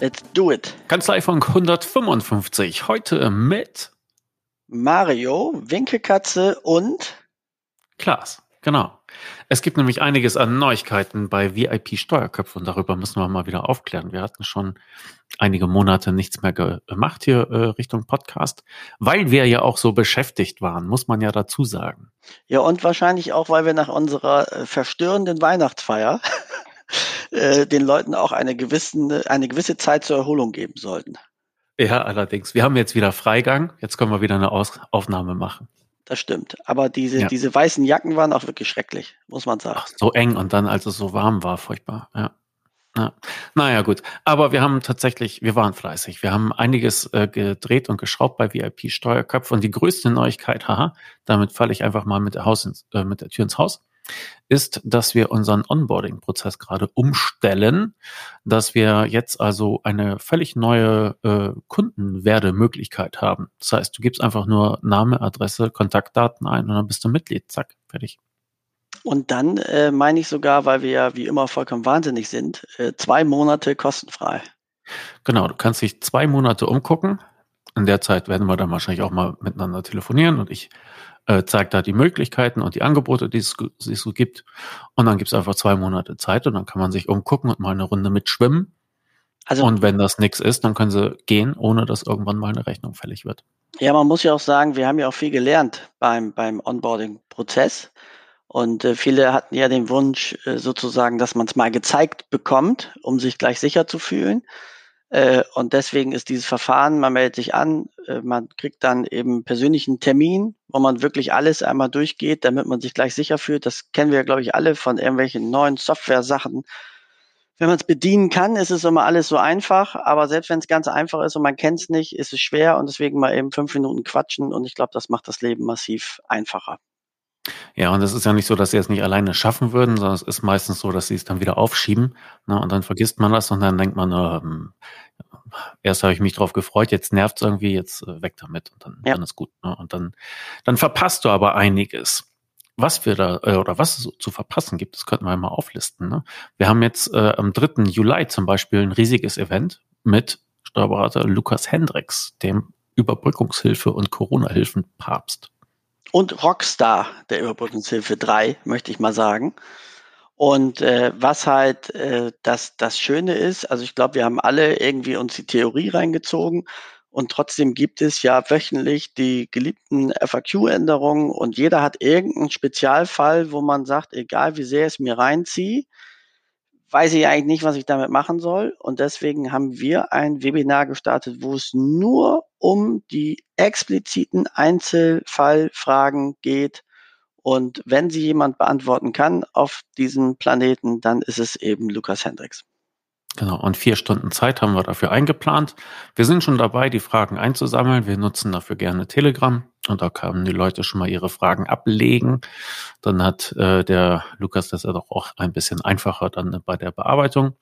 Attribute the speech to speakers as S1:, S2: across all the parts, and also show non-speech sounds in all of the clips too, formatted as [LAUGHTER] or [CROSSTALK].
S1: Let's do it.
S2: Kanzleifunk 155. Heute mit
S1: Mario, Winkelkatze und
S2: Klaas. Genau. Es gibt nämlich einiges an Neuigkeiten bei VIP Steuerköpfe und darüber müssen wir mal wieder aufklären. Wir hatten schon einige Monate nichts mehr gemacht hier äh, Richtung Podcast, weil wir ja auch so beschäftigt waren, muss man ja dazu sagen.
S1: Ja, und wahrscheinlich auch, weil wir nach unserer äh, verstörenden Weihnachtsfeier äh, den Leuten auch eine, gewissen, eine gewisse Zeit zur Erholung geben sollten.
S2: Ja, allerdings. Wir haben jetzt wieder Freigang. Jetzt können wir wieder eine Aus Aufnahme machen.
S1: Das stimmt. Aber diese, ja. diese weißen Jacken waren auch wirklich schrecklich, muss man sagen. Ach,
S2: so eng und dann, als es so warm war, furchtbar. Ja. Ja. Naja, gut. Aber wir haben tatsächlich, wir waren fleißig. Wir haben einiges äh, gedreht und geschraubt bei VIP Steuerköpfe. Und die größte Neuigkeit, haha, damit falle ich einfach mal mit der, Haus ins, äh, mit der Tür ins Haus ist, dass wir unseren Onboarding-Prozess gerade umstellen, dass wir jetzt also eine völlig neue äh, Kundenwerdemöglichkeit haben. Das heißt, du gibst einfach nur Name, Adresse, Kontaktdaten ein und dann bist du Mitglied. Zack, fertig.
S1: Und dann äh, meine ich sogar, weil wir ja wie immer vollkommen wahnsinnig sind, äh, zwei Monate kostenfrei.
S2: Genau, du kannst dich zwei Monate umgucken. In der Zeit werden wir dann wahrscheinlich auch mal miteinander telefonieren und ich äh, zeigt da die Möglichkeiten und die Angebote, die es, die es so gibt. Und dann gibt es einfach zwei Monate Zeit und dann kann man sich umgucken und mal eine Runde mitschwimmen. Also, und wenn das nichts ist, dann können sie gehen, ohne dass irgendwann mal eine Rechnung fällig wird.
S1: Ja, man muss ja auch sagen, wir haben ja auch viel gelernt beim, beim Onboarding-Prozess. Und äh, viele hatten ja den Wunsch, äh, sozusagen, dass man es mal gezeigt bekommt, um sich gleich sicher zu fühlen. Äh, und deswegen ist dieses Verfahren, man meldet sich an, äh, man kriegt dann eben persönlichen Termin, wo man wirklich alles einmal durchgeht, damit man sich gleich sicher fühlt. Das kennen wir, glaube ich, alle von irgendwelchen neuen Software-Sachen. Wenn man es bedienen kann, ist es immer alles so einfach, aber selbst wenn es ganz einfach ist und man kennt es nicht, ist es schwer und deswegen mal eben fünf Minuten quatschen und ich glaube, das macht das Leben massiv einfacher.
S2: Ja, und es ist ja nicht so, dass sie es nicht alleine schaffen würden, sondern es ist meistens so, dass sie es dann wieder aufschieben. Ne, und dann vergisst man das und dann denkt man, ähm, erst habe ich mich drauf gefreut, jetzt nervt es irgendwie, jetzt äh, weg damit und dann, ja. dann ist gut. Ne? Und dann, dann verpasst du aber einiges. Was wir da äh, oder was es zu verpassen gibt, das könnten wir mal auflisten. Ne? Wir haben jetzt äh, am 3. Juli zum Beispiel ein riesiges Event mit Steuerberater Lukas Hendricks, dem Überbrückungshilfe und Corona-Hilfen-Papst
S1: und Rockstar der Überbrückungshilfe 3, möchte ich mal sagen. Und äh, was halt äh, das, das Schöne ist, also ich glaube, wir haben alle irgendwie uns die Theorie reingezogen und trotzdem gibt es ja wöchentlich die geliebten FAQ-Änderungen und jeder hat irgendeinen Spezialfall, wo man sagt, egal wie sehr es mir reinziehe, weiß ich eigentlich nicht, was ich damit machen soll. Und deswegen haben wir ein Webinar gestartet, wo es nur um die expliziten Einzelfallfragen geht. Und wenn sie jemand beantworten kann auf diesem Planeten, dann ist es eben Lukas Hendricks.
S2: Genau, und vier Stunden Zeit haben wir dafür eingeplant. Wir sind schon dabei, die Fragen einzusammeln. Wir nutzen dafür gerne Telegram und da können die Leute schon mal ihre Fragen ablegen. Dann hat äh, der Lukas das ja doch auch ein bisschen einfacher dann bei der Bearbeitung.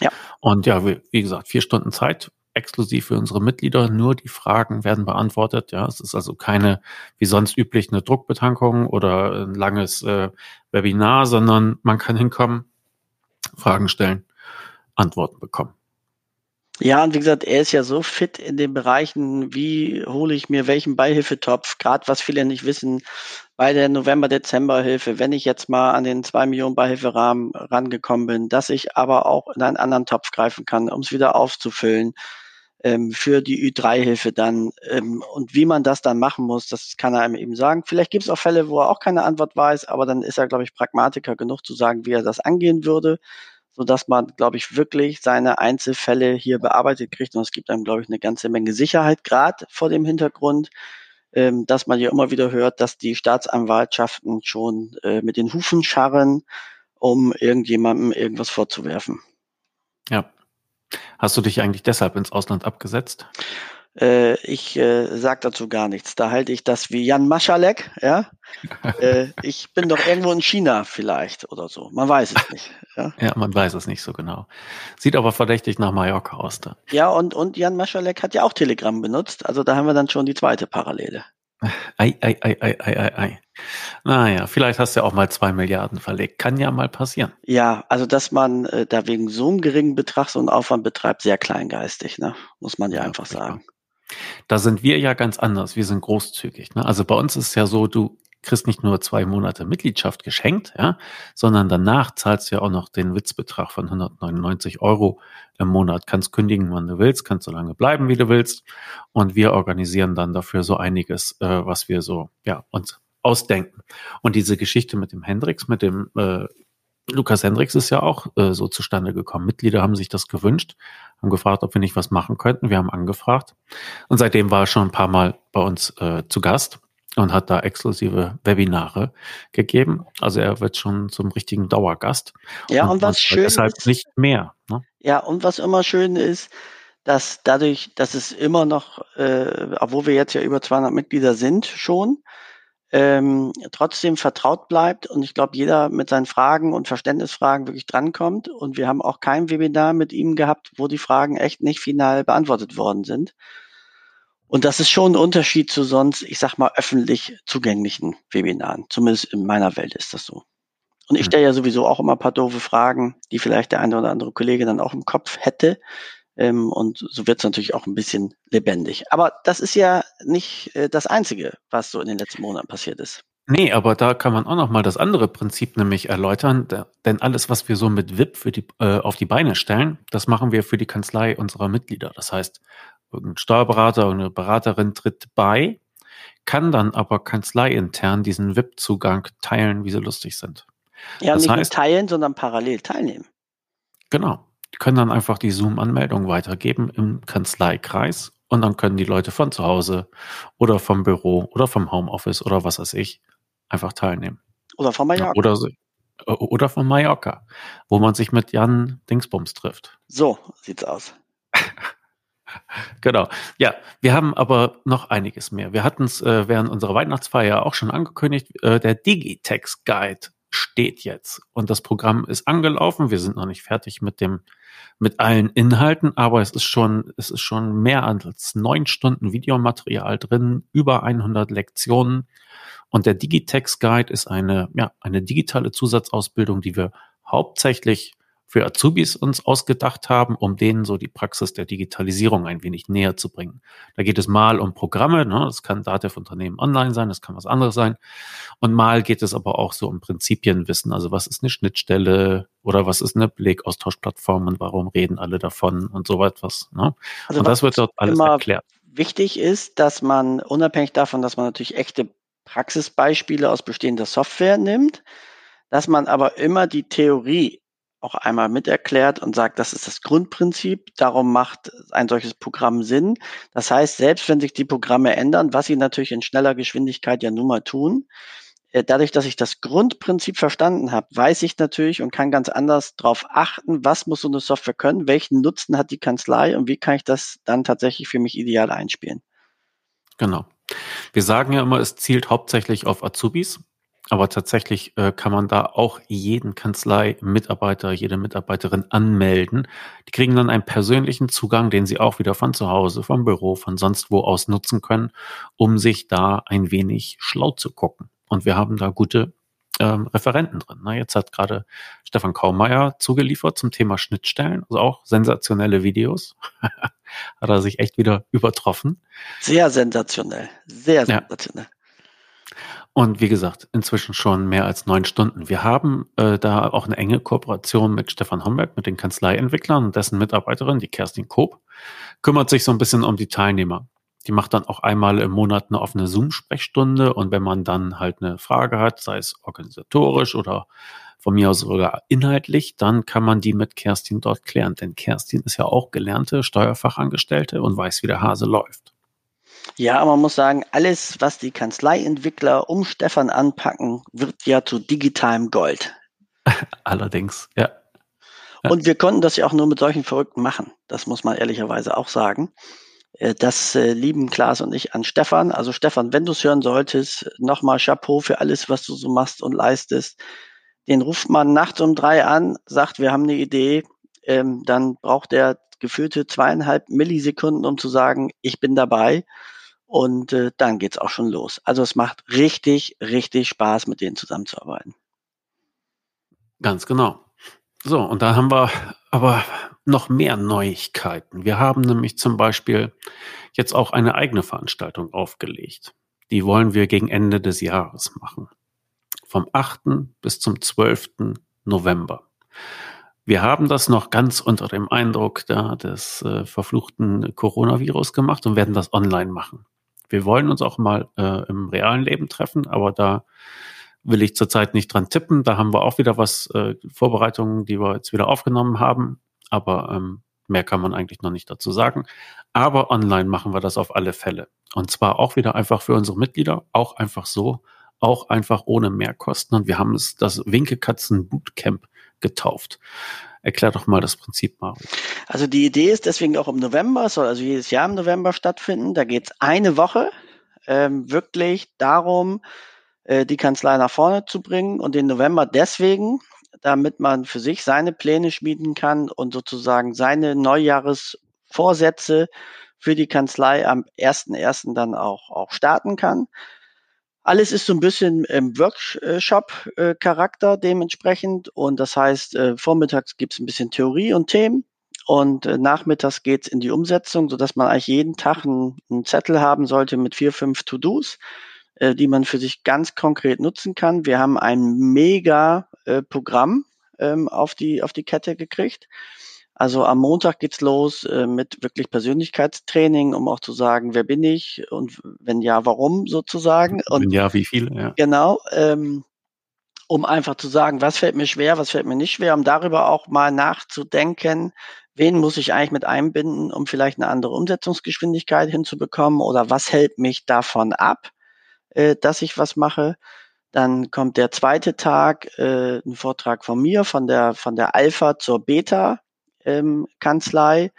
S2: Ja. Und ja, wie, wie gesagt, vier Stunden Zeit exklusiv für unsere Mitglieder. Nur die Fragen werden beantwortet. Ja, es ist also keine, wie sonst üblich, eine Druckbetankung oder ein langes äh, Webinar, sondern man kann hinkommen, Fragen stellen Antworten bekommen.
S1: Ja, und wie gesagt, er ist ja so fit in den Bereichen, wie hole ich mir welchen Beihilfetopf, gerade was viele nicht wissen, bei der November-Dezember-Hilfe, wenn ich jetzt mal an den zwei Millionen Beihilferahmen rangekommen bin, dass ich aber auch in einen anderen Topf greifen kann, um es wieder aufzufüllen ähm, für die Ü3-Hilfe dann. Ähm, und wie man das dann machen muss, das kann er einem eben sagen. Vielleicht gibt es auch Fälle, wo er auch keine Antwort weiß, aber dann ist er, glaube ich, Pragmatiker genug zu sagen, wie er das angehen würde so dass man, glaube ich, wirklich seine Einzelfälle hier bearbeitet kriegt. Und es gibt einem, glaube ich, eine ganze Menge Sicherheit, gerade vor dem Hintergrund, ähm, dass man ja immer wieder hört, dass die Staatsanwaltschaften schon äh, mit den Hufen scharren, um irgendjemandem irgendwas vorzuwerfen.
S2: Ja. Hast du dich eigentlich deshalb ins Ausland abgesetzt?
S1: Äh, ich äh, sage dazu gar nichts. Da halte ich das wie Jan Maschalek. Ja? [LAUGHS] äh, ich bin doch irgendwo in China vielleicht oder so. Man weiß es nicht.
S2: Ja, [LAUGHS] ja man weiß es nicht so genau. Sieht aber verdächtig nach Mallorca aus. Da.
S1: Ja, und, und Jan Maschalek hat ja auch Telegram benutzt. Also da haben wir dann schon die zweite Parallele.
S2: Ei, ei, ei, ei, ei, ei, ei. Naja, vielleicht hast du ja auch mal zwei Milliarden verlegt. Kann ja mal passieren.
S1: Ja, also dass man äh, da wegen so einem geringen Betrag so einen Aufwand betreibt, sehr kleingeistig, ne? muss man ja, ja einfach sagen.
S2: Da sind wir ja ganz anders. Wir sind großzügig. Ne? Also bei uns ist es ja so, du kriegst nicht nur zwei Monate Mitgliedschaft geschenkt, ja, sondern danach zahlst du ja auch noch den Witzbetrag von 199 Euro im Monat. Kannst kündigen, wann du willst, kannst so lange bleiben, wie du willst. Und wir organisieren dann dafür so einiges, äh, was wir so, ja, uns ausdenken. Und diese Geschichte mit dem Hendrix, mit dem äh, Lukas Hendricks ist ja auch äh, so zustande gekommen. Mitglieder haben sich das gewünscht, haben gefragt, ob wir nicht was machen könnten. Wir haben angefragt. Und seitdem war er schon ein paar Mal bei uns äh, zu Gast und hat da exklusive Webinare gegeben. Also er wird schon zum richtigen Dauergast.
S1: Ja, und, und was schön
S2: deshalb ist, nicht mehr.
S1: Ne? Ja, und was immer schön ist, dass dadurch, dass es immer noch, äh, obwohl wir jetzt ja über 200 Mitglieder sind schon, ähm, trotzdem vertraut bleibt und ich glaube, jeder mit seinen Fragen und Verständnisfragen wirklich drankommt. Und wir haben auch kein Webinar mit ihm gehabt, wo die Fragen echt nicht final beantwortet worden sind. Und das ist schon ein Unterschied zu sonst, ich sag mal, öffentlich zugänglichen Webinaren. Zumindest in meiner Welt ist das so. Und ich hm. stelle ja sowieso auch immer ein paar doofe Fragen, die vielleicht der eine oder andere Kollege dann auch im Kopf hätte. Ähm, und so wird es natürlich auch ein bisschen lebendig. Aber das ist ja nicht äh, das Einzige, was so in den letzten Monaten passiert ist.
S2: Nee, aber da kann man auch noch mal das andere Prinzip nämlich erläutern, denn alles, was wir so mit VIP für die, äh, auf die Beine stellen, das machen wir für die Kanzlei unserer Mitglieder. Das heißt, irgendein Steuerberater oder eine Beraterin tritt bei, kann dann aber kanzleiintern diesen VIP-Zugang teilen, wie sie lustig sind.
S1: Ja, das nicht heißt, teilen, sondern parallel teilnehmen.
S2: Genau können dann einfach die Zoom-Anmeldung weitergeben im Kanzleikreis und dann können die Leute von zu Hause oder vom Büro oder vom Homeoffice oder was weiß ich einfach teilnehmen.
S1: Oder von Mallorca.
S2: Oder, oder von Mallorca, wo man sich mit Jan Dingsbums trifft.
S1: So sieht's aus. [LAUGHS]
S2: genau. Ja, wir haben aber noch einiges mehr. Wir hatten es äh, während unserer Weihnachtsfeier auch schon angekündigt. Äh, der Digitex Guide steht jetzt und das Programm ist angelaufen. Wir sind noch nicht fertig mit dem mit allen Inhalten, aber es ist schon, es ist schon mehr als neun Stunden Videomaterial drin, über 100 Lektionen. Und der Digitex Guide ist eine, ja, eine digitale Zusatzausbildung, die wir hauptsächlich für Azubis uns ausgedacht haben, um denen so die Praxis der Digitalisierung ein wenig näher zu bringen. Da geht es mal um Programme, ne? das kann Datev-Unternehmen online sein, das kann was anderes sein. Und mal geht es aber auch so um Prinzipienwissen, also was ist eine Schnittstelle oder was ist eine Blick-Austauschplattform und warum reden alle davon und so etwas. Ne? Also und das wird dort alles erklärt.
S1: Wichtig ist, dass man unabhängig davon, dass man natürlich echte Praxisbeispiele aus bestehender Software nimmt, dass man aber immer die Theorie auch einmal miterklärt und sagt, das ist das Grundprinzip, darum macht ein solches Programm Sinn. Das heißt, selbst wenn sich die Programme ändern, was sie natürlich in schneller Geschwindigkeit ja nun mal tun, äh, dadurch, dass ich das Grundprinzip verstanden habe, weiß ich natürlich und kann ganz anders darauf achten, was muss so eine Software können, welchen Nutzen hat die Kanzlei und wie kann ich das dann tatsächlich für mich ideal einspielen.
S2: Genau. Wir sagen ja immer, es zielt hauptsächlich auf Azubis. Aber tatsächlich äh, kann man da auch jeden Kanzlei-Mitarbeiter, jede Mitarbeiterin anmelden. Die kriegen dann einen persönlichen Zugang, den sie auch wieder von zu Hause, vom Büro, von sonst wo aus nutzen können, um sich da ein wenig schlau zu gucken. Und wir haben da gute ähm, Referenten drin. Na, jetzt hat gerade Stefan Kaumeier zugeliefert zum Thema Schnittstellen, also auch sensationelle Videos. [LAUGHS] hat er sich echt wieder übertroffen.
S1: Sehr sensationell, sehr sensationell. Ja.
S2: Und wie gesagt, inzwischen schon mehr als neun Stunden. Wir haben äh, da auch eine enge Kooperation mit Stefan Homberg, mit den Kanzleientwicklern und dessen Mitarbeiterin, die Kerstin Koop, kümmert sich so ein bisschen um die Teilnehmer. Die macht dann auch einmal im Monat eine offene Zoom-Sprechstunde und wenn man dann halt eine Frage hat, sei es organisatorisch oder von mir aus sogar inhaltlich, dann kann man die mit Kerstin dort klären. Denn Kerstin ist ja auch gelernte Steuerfachangestellte und weiß, wie der Hase läuft.
S1: Ja, man muss sagen, alles, was die Kanzleientwickler um Stefan anpacken, wird ja zu digitalem Gold. [LAUGHS]
S2: Allerdings, ja.
S1: ja. Und wir konnten das ja auch nur mit solchen Verrückten machen. Das muss man ehrlicherweise auch sagen. Äh, das äh, lieben Klaas und ich an Stefan. Also Stefan, wenn du es hören solltest, nochmal Chapeau für alles, was du so machst und leistest. Den ruft man nachts um drei an, sagt, wir haben eine Idee. Ähm, dann braucht er gefühlte zweieinhalb Millisekunden, um zu sagen, ich bin dabei. Und äh, dann geht's auch schon los. Also es macht richtig, richtig Spaß, mit denen zusammenzuarbeiten.
S2: Ganz genau. So, und da haben wir aber noch mehr Neuigkeiten. Wir haben nämlich zum Beispiel jetzt auch eine eigene Veranstaltung aufgelegt. Die wollen wir gegen Ende des Jahres machen. Vom 8. bis zum 12. November. Wir haben das noch ganz unter dem Eindruck da des äh, verfluchten Coronavirus gemacht und werden das online machen. Wir wollen uns auch mal äh, im realen Leben treffen, aber da will ich zurzeit nicht dran tippen. Da haben wir auch wieder was, äh, Vorbereitungen, die wir jetzt wieder aufgenommen haben. Aber ähm, mehr kann man eigentlich noch nicht dazu sagen. Aber online machen wir das auf alle Fälle. Und zwar auch wieder einfach für unsere Mitglieder, auch einfach so, auch einfach ohne Mehrkosten. Und wir haben es das Winkekatzen Bootcamp getauft. Erklär doch mal das Prinzip, Mario.
S1: Also die Idee ist deswegen auch im November, es soll also jedes Jahr im November stattfinden. Da geht es eine Woche ähm, wirklich darum, äh, die Kanzlei nach vorne zu bringen und den November deswegen, damit man für sich seine Pläne schmieden kann und sozusagen seine Neujahresvorsätze für die Kanzlei am 1.1. dann auch, auch starten kann. Alles ist so ein bisschen im Workshop-Charakter dementsprechend. Und das heißt, äh, vormittags gibt es ein bisschen Theorie und Themen. Und äh, nachmittags geht's in die Umsetzung, sodass man eigentlich jeden Tag einen, Zettel haben sollte mit vier, fünf To-Dos, äh, die man für sich ganz konkret nutzen kann. Wir haben ein mega Programm ähm, auf, die, auf die Kette gekriegt. Also am Montag geht's los äh, mit wirklich Persönlichkeitstraining, um auch zu sagen, wer bin ich und wenn ja, warum sozusagen. Und
S2: wenn ja, wie viel? Ja.
S1: Genau, ähm, um einfach zu sagen, was fällt mir schwer, was fällt mir nicht schwer, um darüber auch mal nachzudenken, wen muss ich eigentlich mit einbinden, um vielleicht eine andere Umsetzungsgeschwindigkeit hinzubekommen oder was hält mich davon ab, äh, dass ich was mache. Dann kommt der zweite Tag, äh, ein Vortrag von mir, von der, von der Alpha zur Beta ähm, Kanzlei.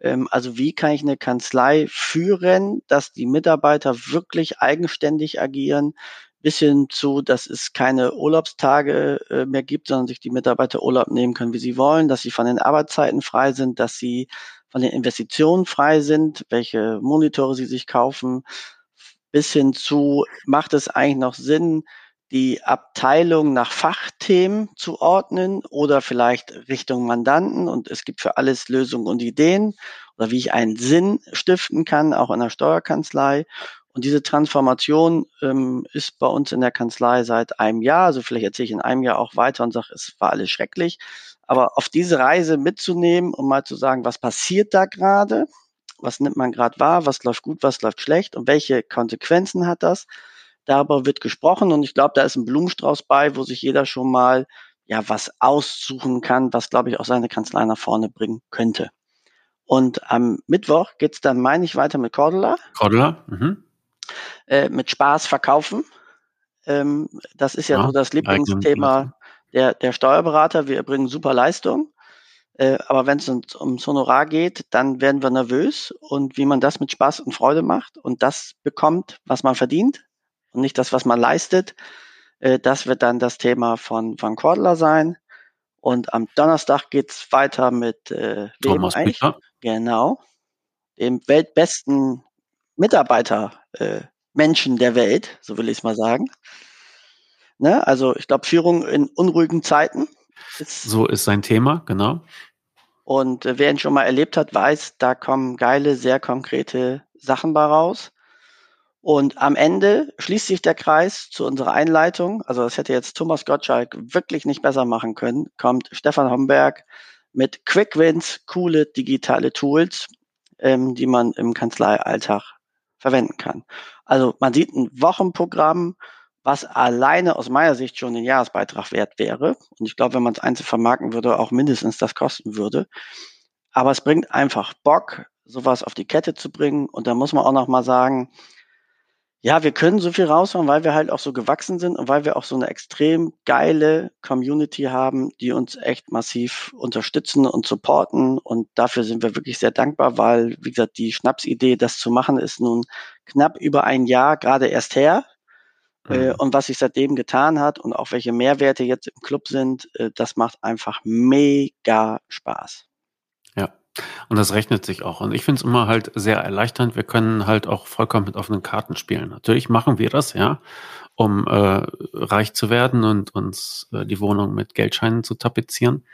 S1: Ähm, also wie kann ich eine Kanzlei führen, dass die Mitarbeiter wirklich eigenständig agieren, bis hin zu, dass es keine Urlaubstage äh, mehr gibt, sondern sich die Mitarbeiter Urlaub nehmen können, wie sie wollen, dass sie von den Arbeitszeiten frei sind, dass sie von den Investitionen frei sind, welche Monitore sie sich kaufen, bis hin zu, macht es eigentlich noch Sinn, die Abteilung nach Fachthemen zu ordnen oder vielleicht Richtung Mandanten und es gibt für alles Lösungen und Ideen oder wie ich einen Sinn stiften kann, auch in der Steuerkanzlei. Und diese Transformation ähm, ist bei uns in der Kanzlei seit einem Jahr. Also vielleicht erzähle ich in einem Jahr auch weiter und sage, es war alles schrecklich. Aber auf diese Reise mitzunehmen und mal zu sagen, was passiert da gerade? Was nimmt man gerade wahr? Was läuft gut? Was läuft schlecht? Und welche Konsequenzen hat das? Darüber wird gesprochen und ich glaube, da ist ein Blumenstrauß bei, wo sich jeder schon mal ja was aussuchen kann, was glaube ich auch seine Kanzlei nach vorne bringen könnte. Und am Mittwoch geht's dann, meine ich, weiter mit Cordula.
S2: Cordula, mhm.
S1: äh, mit Spaß verkaufen. Ähm, das ist ja, ja so das Lieblingsthema der, der Steuerberater. Wir erbringen super Leistung. Äh, aber wenn es uns ums Honorar geht, dann werden wir nervös und wie man das mit Spaß und Freude macht und das bekommt, was man verdient, und nicht das, was man leistet. Äh, das wird dann das Thema von Van Cordler sein. Und am Donnerstag geht's weiter mit äh,
S2: Thomas Bücher.
S1: Genau. Dem weltbesten Mitarbeiter äh, Menschen der Welt, so will ich es mal sagen. Ne? Also ich glaube, Führung in unruhigen Zeiten.
S2: Ist so ist sein Thema, genau.
S1: Und äh, wer ihn schon mal erlebt hat, weiß, da kommen geile, sehr konkrete Sachen bei raus. Und am Ende schließt sich der Kreis zu unserer Einleitung. Also das hätte jetzt Thomas Gottschalk wirklich nicht besser machen können. Kommt Stefan Homberg mit Quick Wins, coole digitale Tools, ähm, die man im Kanzleialltag verwenden kann. Also man sieht ein Wochenprogramm, was alleine aus meiner Sicht schon den Jahresbeitrag wert wäre. Und ich glaube, wenn man es einzeln vermarkten würde, auch mindestens das kosten würde. Aber es bringt einfach Bock, sowas auf die Kette zu bringen. Und da muss man auch noch mal sagen, ja, wir können so viel raushauen, weil wir halt auch so gewachsen sind und weil wir auch so eine extrem geile Community haben, die uns echt massiv unterstützen und supporten. Und dafür sind wir wirklich sehr dankbar, weil, wie gesagt, die Schnapsidee, das zu machen, ist nun knapp über ein Jahr gerade erst her. Äh, mhm. Und was sich seitdem getan hat und auch welche Mehrwerte jetzt im Club sind, äh, das macht einfach mega Spaß.
S2: Und das rechnet sich auch. Und ich finde es immer halt sehr erleichternd. Wir können halt auch vollkommen mit offenen Karten spielen. Natürlich machen wir das, ja, um äh, reich zu werden und uns äh, die Wohnung mit Geldscheinen zu tapezieren.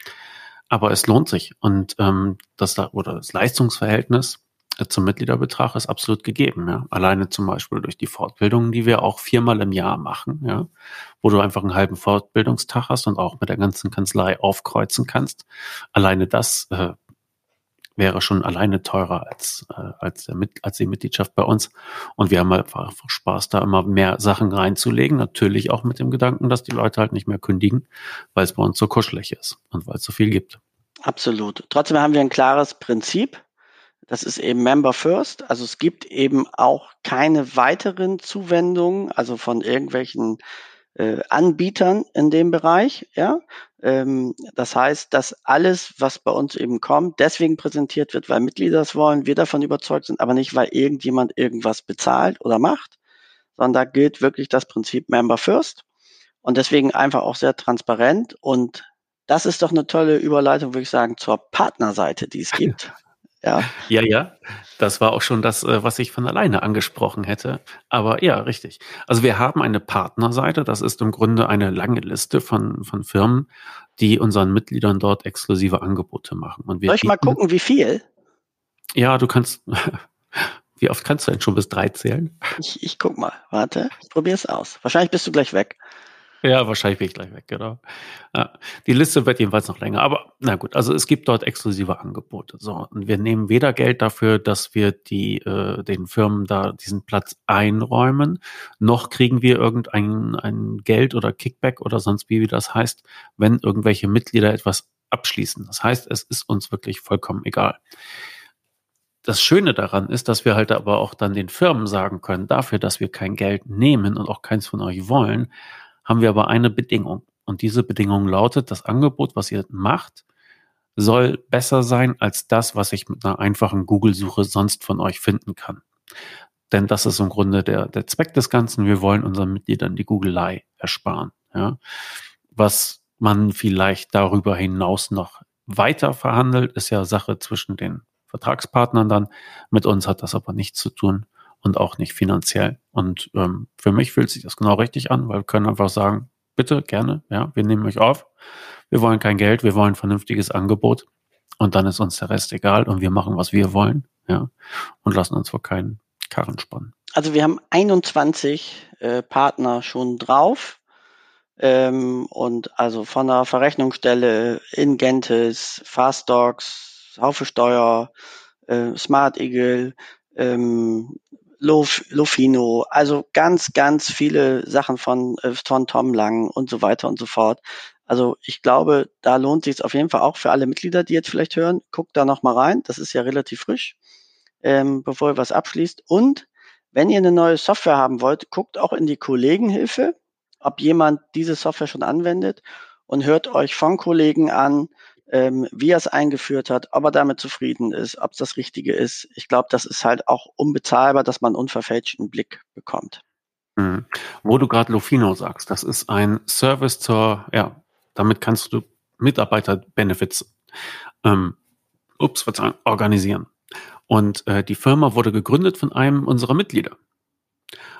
S2: Aber es lohnt sich. Und ähm, das oder das Leistungsverhältnis äh, zum Mitgliederbetrag ist absolut gegeben. Ja. Alleine zum Beispiel durch die Fortbildungen, die wir auch viermal im Jahr machen, ja, wo du einfach einen halben Fortbildungstag hast und auch mit der ganzen Kanzlei aufkreuzen kannst. Alleine das äh, wäre schon alleine teurer als, äh, als, der, als die Mitgliedschaft bei uns. Und wir haben einfach Spaß, da immer mehr Sachen reinzulegen. Natürlich auch mit dem Gedanken, dass die Leute halt nicht mehr kündigen, weil es bei uns so kuschelig ist und weil es so viel gibt.
S1: Absolut. Trotzdem haben wir ein klares Prinzip. Das ist eben Member First. Also es gibt eben auch keine weiteren Zuwendungen, also von irgendwelchen äh, Anbietern in dem Bereich. Ja, ähm, das heißt, dass alles, was bei uns eben kommt, deswegen präsentiert wird, weil Mitglieder das wollen, wir davon überzeugt sind, aber nicht, weil irgendjemand irgendwas bezahlt oder macht, sondern da gilt wirklich das Prinzip Member First und deswegen einfach auch sehr transparent und das ist doch eine tolle Überleitung, würde ich sagen, zur Partnerseite, die es [LAUGHS] gibt.
S2: Ja. ja, ja. Das war auch schon das, äh, was ich von alleine angesprochen hätte. Aber ja, richtig. Also wir haben eine Partnerseite. Das ist im Grunde eine lange Liste von, von Firmen, die unseren Mitgliedern dort exklusive Angebote machen.
S1: Und wir Soll ich mal gucken, wie viel?
S2: Ja, du kannst. [LAUGHS] Wie oft kannst du denn schon bis drei zählen?
S1: Ich, ich guck mal. Warte, ich probier's aus. Wahrscheinlich bist du gleich weg.
S2: Ja, wahrscheinlich bin ich gleich weg, genau. Ja, die Liste wird jedenfalls noch länger. Aber na gut, also es gibt dort exklusive Angebote. So, und wir nehmen weder Geld dafür, dass wir die, äh, den Firmen da diesen Platz einräumen, noch kriegen wir irgendein ein Geld oder Kickback oder sonst wie, wie das heißt, wenn irgendwelche Mitglieder etwas abschließen. Das heißt, es ist uns wirklich vollkommen egal. Das Schöne daran ist, dass wir halt aber auch dann den Firmen sagen können, dafür, dass wir kein Geld nehmen und auch keins von euch wollen, haben wir aber eine Bedingung. Und diese Bedingung lautet, das Angebot, was ihr macht, soll besser sein als das, was ich mit einer einfachen Google-Suche sonst von euch finden kann. Denn das ist im Grunde der, der Zweck des Ganzen. Wir wollen unseren Mitgliedern die Googelei ersparen. Ja. Was man vielleicht darüber hinaus noch weiter verhandelt, ist ja Sache zwischen den Vertragspartnern dann. Mit uns hat das aber nichts zu tun und auch nicht finanziell. Und ähm, für mich fühlt sich das genau richtig an, weil wir können einfach sagen, bitte, gerne, ja, wir nehmen euch auf. Wir wollen kein Geld, wir wollen ein vernünftiges Angebot und dann ist uns der Rest egal und wir machen, was wir wollen, ja, und lassen uns vor keinen Karren spannen.
S1: Also wir haben 21 äh, Partner schon drauf. Ähm, und also von der Verrechnungsstelle Ingentis, Fastdocs, Haufe Steuer, äh, Smart Eagle, ähm, Lof, Lofino, also ganz, ganz viele Sachen von, äh, von Tom Lang und so weiter und so fort. Also ich glaube, da lohnt sich auf jeden Fall auch für alle Mitglieder, die jetzt vielleicht hören, guckt da noch mal rein. Das ist ja relativ frisch, ähm, bevor ihr was abschließt. Und wenn ihr eine neue Software haben wollt, guckt auch in die Kollegenhilfe, ob jemand diese Software schon anwendet und hört euch von Kollegen an, ähm, wie er es eingeführt hat, ob er damit zufrieden ist, ob es das Richtige ist. Ich glaube, das ist halt auch unbezahlbar, dass man unverfälschten Blick bekommt.
S2: Mhm. Wo du gerade Lofino sagst, das ist ein Service zur, ja, damit kannst du Mitarbeiter-Benefits ähm, ups, verzeihen, organisieren. Und äh, die Firma wurde gegründet von einem unserer Mitglieder.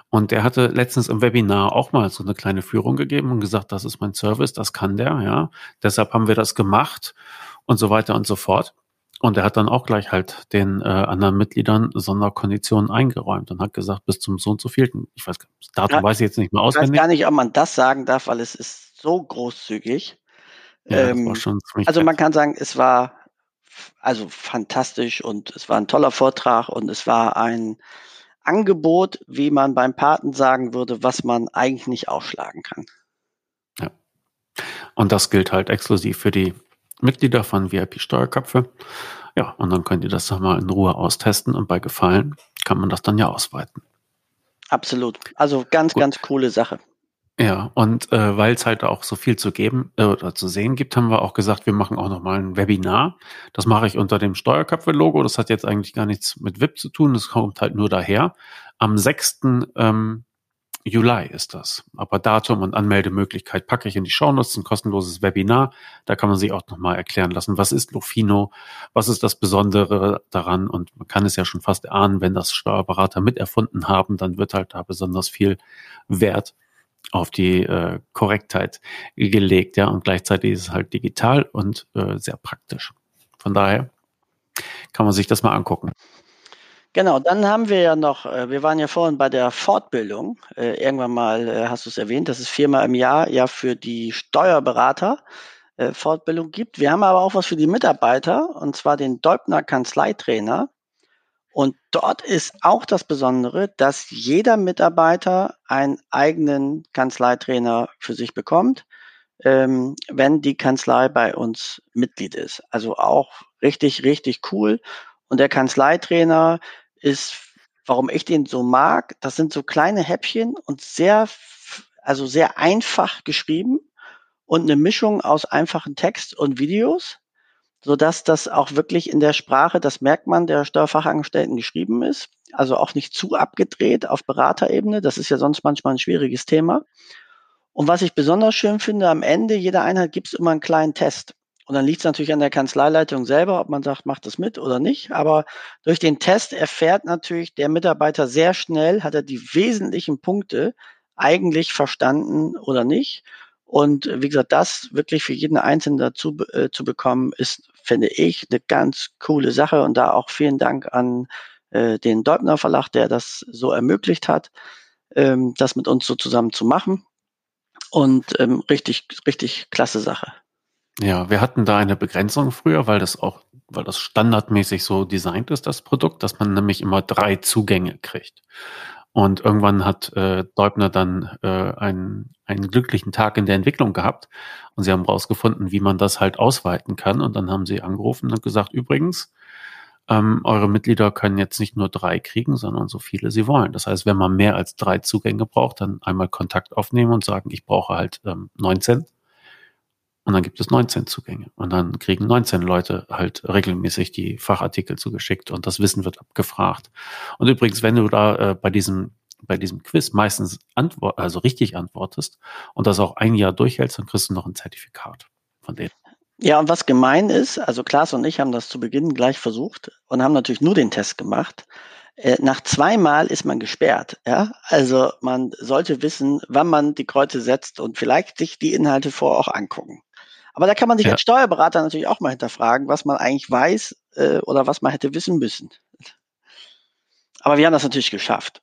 S2: Und der hatte letztens im Webinar auch mal so eine kleine Führung gegeben und gesagt, das ist mein Service, das kann der, ja. Deshalb haben wir das gemacht und so weiter und so fort. Und er hat dann auch gleich halt den äh, anderen Mitgliedern Sonderkonditionen eingeräumt und hat gesagt, bis zum so und so vielten. Ich weiß, das Datum ja, weiß ich jetzt nicht mehr auswendig.
S1: Ich weiß gar nicht, ob man das sagen darf, weil es ist so großzügig. Ja, ähm, also man kann sagen, es war also fantastisch und es war ein toller Vortrag und es war ein Angebot, wie man beim Paten sagen würde, was man eigentlich nicht aufschlagen kann.
S2: Ja. Und das gilt halt exklusiv für die Mitglieder von VIP Steuerköpfe. Ja, und dann könnt ihr das nochmal in Ruhe austesten und bei Gefallen kann man das dann ja ausweiten.
S1: Absolut. Also ganz, Gut. ganz coole Sache.
S2: Ja, und äh, weil es halt auch so viel zu geben äh, oder zu sehen gibt, haben wir auch gesagt, wir machen auch nochmal ein Webinar. Das mache ich unter dem Steuerköpfe-Logo. Das hat jetzt eigentlich gar nichts mit VIP zu tun. Das kommt halt nur daher. Am 6. Ähm, Juli ist das. Aber Datum und Anmeldemöglichkeit packe ich in die Shownotes, ein kostenloses Webinar. Da kann man sich auch nochmal erklären lassen, was ist Lofino, was ist das Besondere daran. Und man kann es ja schon fast erahnen, wenn das Steuerberater miterfunden haben, dann wird halt da besonders viel Wert auf die äh, Korrektheit gelegt, ja, und gleichzeitig ist es halt digital und äh, sehr praktisch. Von daher kann man sich das mal angucken.
S1: Genau, dann haben wir ja noch, äh, wir waren ja vorhin bei der Fortbildung. Äh, irgendwann mal äh, hast du es erwähnt, dass es viermal im Jahr ja für die Steuerberater Fortbildung gibt. Wir haben aber auch was für die Mitarbeiter, und zwar den Deubner Kanzleitrainer. Und dort ist auch das Besondere, dass jeder Mitarbeiter einen eigenen Kanzleitrainer für sich bekommt, ähm, wenn die Kanzlei bei uns Mitglied ist. Also auch richtig, richtig cool. Und der Kanzleitrainer ist, warum ich den so mag, das sind so kleine Häppchen und sehr, also sehr einfach geschrieben und eine Mischung aus einfachen Text und Videos, so dass das auch wirklich in der Sprache, das merkt man, der Steuerfachangestellten geschrieben ist. Also auch nicht zu abgedreht auf Beraterebene. Das ist ja sonst manchmal ein schwieriges Thema. Und was ich besonders schön finde, am Ende jeder Einheit gibt es immer einen kleinen Test. Und dann liegt es natürlich an der Kanzleileitung selber, ob man sagt, macht das mit oder nicht. Aber durch den Test erfährt natürlich der Mitarbeiter sehr schnell, hat er die wesentlichen Punkte eigentlich verstanden oder nicht. Und wie gesagt, das wirklich für jeden Einzelnen dazu äh, zu bekommen, ist, finde ich, eine ganz coole Sache. Und da auch vielen Dank an äh, den Deubner Verlag, der das so ermöglicht hat, ähm, das mit uns so zusammen zu machen. Und ähm, richtig, richtig klasse Sache.
S2: Ja, wir hatten da eine Begrenzung früher, weil das auch, weil das standardmäßig so designt ist, das Produkt, dass man nämlich immer drei Zugänge kriegt. Und irgendwann hat äh, Deubner dann äh, einen, einen glücklichen Tag in der Entwicklung gehabt und sie haben rausgefunden, wie man das halt ausweiten kann. Und dann haben sie angerufen und gesagt, übrigens, ähm, eure Mitglieder können jetzt nicht nur drei kriegen, sondern so viele sie wollen. Das heißt, wenn man mehr als drei Zugänge braucht, dann einmal Kontakt aufnehmen und sagen, ich brauche halt ähm, 19 und dann gibt es 19 Zugänge. Und dann kriegen 19 Leute halt regelmäßig die Fachartikel zugeschickt und das Wissen wird abgefragt. Und übrigens, wenn du da äh, bei diesem bei diesem Quiz meistens antwort, also richtig antwortest und das auch ein Jahr durchhältst, dann kriegst du noch ein Zertifikat von denen.
S1: Ja, und was gemein ist, also Klaas und ich haben das zu Beginn gleich versucht und haben natürlich nur den Test gemacht. Äh, nach zweimal ist man gesperrt. Ja? Also man sollte wissen, wann man die Kreuze setzt und vielleicht sich die Inhalte vor auch angucken. Aber da kann man sich ja. als Steuerberater natürlich auch mal hinterfragen, was man eigentlich weiß äh, oder was man hätte wissen müssen. Aber wir haben das natürlich geschafft.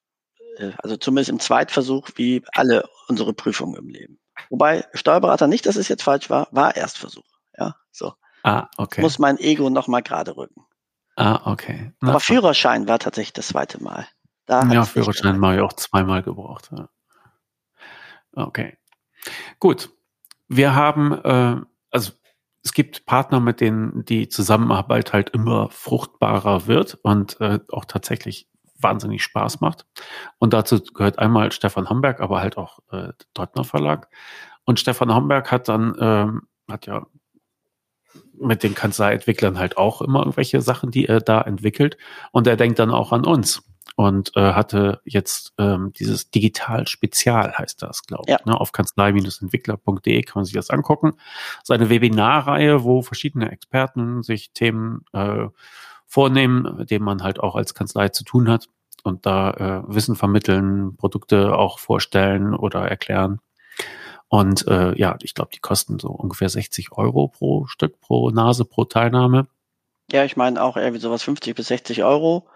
S1: Äh, also zumindest im Zweitversuch, wie alle unsere Prüfungen im Leben. Wobei Steuerberater nicht, dass es jetzt falsch war, war Erstversuch. Ja, so.
S2: Ah, okay.
S1: Muss mein Ego nochmal gerade rücken.
S2: Ah, okay.
S1: Na, Aber Führerschein war tatsächlich das zweite Mal.
S2: Da ja, Führerschein habe ich auch zweimal gebraucht. Ja. Okay. Gut. Wir haben äh, also es gibt Partner, mit denen die Zusammenarbeit halt immer fruchtbarer wird und äh, auch tatsächlich wahnsinnig Spaß macht. Und dazu gehört einmal Stefan Homberg, aber halt auch äh, Deutner Verlag. Und Stefan Homberg hat dann, ähm, hat ja mit den Kanzleientwicklern halt auch immer irgendwelche Sachen, die er da entwickelt. Und er denkt dann auch an uns und äh, hatte jetzt ähm, dieses Digital Spezial heißt das, glaube ich. Ja. Ne? Auf kanzlei-entwickler.de kann man sich das angucken. Seine Webinarreihe, wo verschiedene Experten sich Themen äh, vornehmen, mit denen man halt auch als Kanzlei zu tun hat und da äh, Wissen vermitteln, Produkte auch vorstellen oder erklären. Und äh, ja, ich glaube, die kosten so ungefähr 60 Euro pro Stück, pro Nase, pro Teilnahme.
S1: Ja, ich meine auch irgendwie sowas 50 bis 60 Euro.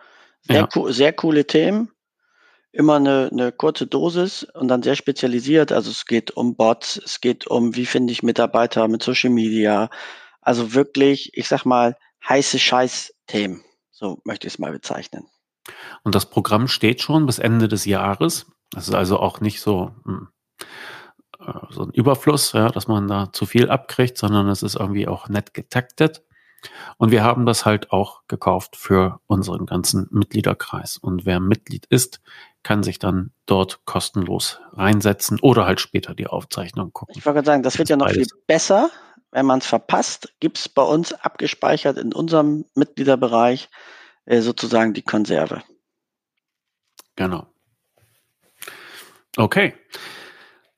S1: Sehr, ja. sehr coole Themen. Immer eine, eine kurze Dosis und dann sehr spezialisiert. Also es geht um Bots, es geht um, wie finde ich Mitarbeiter mit Social Media. Also wirklich, ich sag mal, heiße Scheiß-Themen. So möchte ich es mal bezeichnen.
S2: Und das Programm steht schon bis Ende des Jahres. Das ist also auch nicht so, hm, äh, so ein Überfluss, ja, dass man da zu viel abkriegt, sondern es ist irgendwie auch nett getaktet. Und wir haben das halt auch gekauft für unseren ganzen Mitgliederkreis. Und wer Mitglied ist, kann sich dann dort kostenlos reinsetzen oder halt später die Aufzeichnung gucken.
S1: Ich wollte sagen, das wird ja noch viel besser. Wenn man es verpasst, gibt es bei uns abgespeichert in unserem Mitgliederbereich äh, sozusagen die Konserve.
S2: Genau. Okay.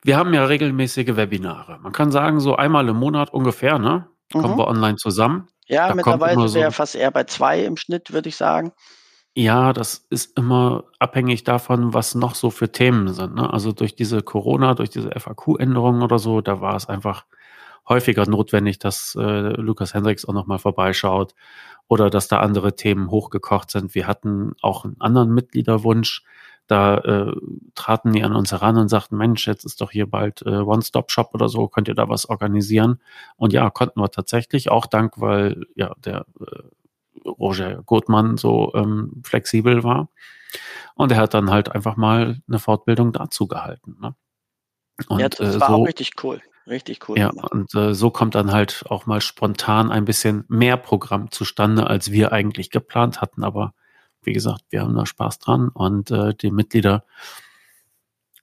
S2: Wir haben ja regelmäßige Webinare. Man kann sagen, so einmal im Monat ungefähr, ne? Kommen
S1: Mhm.
S2: wir online zusammen.
S1: Ja,
S2: Da
S1: mittlerweile
S2: so-
S1: ja fast eher bei zwei im Schnitt, würde ich sagen.
S2: Ja, das ist immer abhängig davon, was noch so für Themen sind. Ne? Also durch diese Corona, durch diese FAQ-Änderungen oder so, da war es einfach häufiger notwendig, dass äh, Lukas Hendricks auch nochmal vorbeischaut oder dass da andere Themen hochgekocht sind. Wir hatten auch einen anderen Mitgliederwunsch. Da äh, traten die an uns heran und sagten, Mensch, jetzt ist doch hier bald äh, One-Stop-Shop oder so, könnt ihr da was organisieren? Und ja, konnten wir tatsächlich, auch dank, weil ja der äh, Roger Gottmann so ähm, flexibel war. Und er hat dann halt einfach mal eine Fortbildung dazu gehalten. Ne? Und
S1: ja, das
S2: äh,
S1: war auch
S2: so,
S1: richtig cool. Richtig cool.
S2: ja, und äh, so kommt dann halt auch mal spontan ein bisschen mehr Programm zustande, als wir eigentlich geplant hatten. Aber wie gesagt, wir haben da Spaß dran und äh, die Mitglieder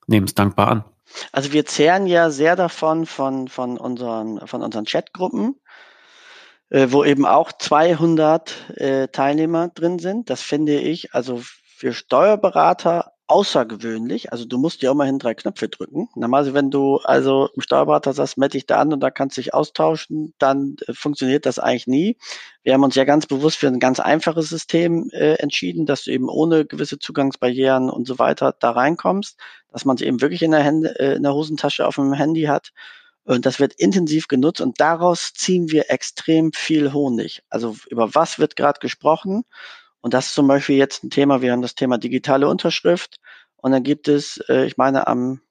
S2: nehmen es dankbar an.
S1: Also wir zehren ja sehr davon von, von unseren, von unseren Chatgruppen, äh, wo eben auch 200 äh, Teilnehmer drin sind. Das finde ich also für Steuerberater außergewöhnlich. Also du musst ja immerhin drei Knöpfe drücken. Normalerweise, wenn du also im Steuerberater sagst, melde dich da an und da kannst du dich austauschen, dann äh, funktioniert das eigentlich nie. Wir haben uns ja ganz bewusst für ein ganz einfaches System äh, entschieden, dass du eben ohne gewisse Zugangsbarrieren und so weiter da reinkommst, dass man es eben wirklich in der, Hände, äh, in der Hosentasche auf dem Handy hat. Und das wird intensiv genutzt und daraus ziehen wir extrem viel Honig. Also über was wird gerade gesprochen? Und das ist zum Beispiel jetzt ein Thema, wir haben das Thema digitale Unterschrift und dann gibt es, äh, ich meine, am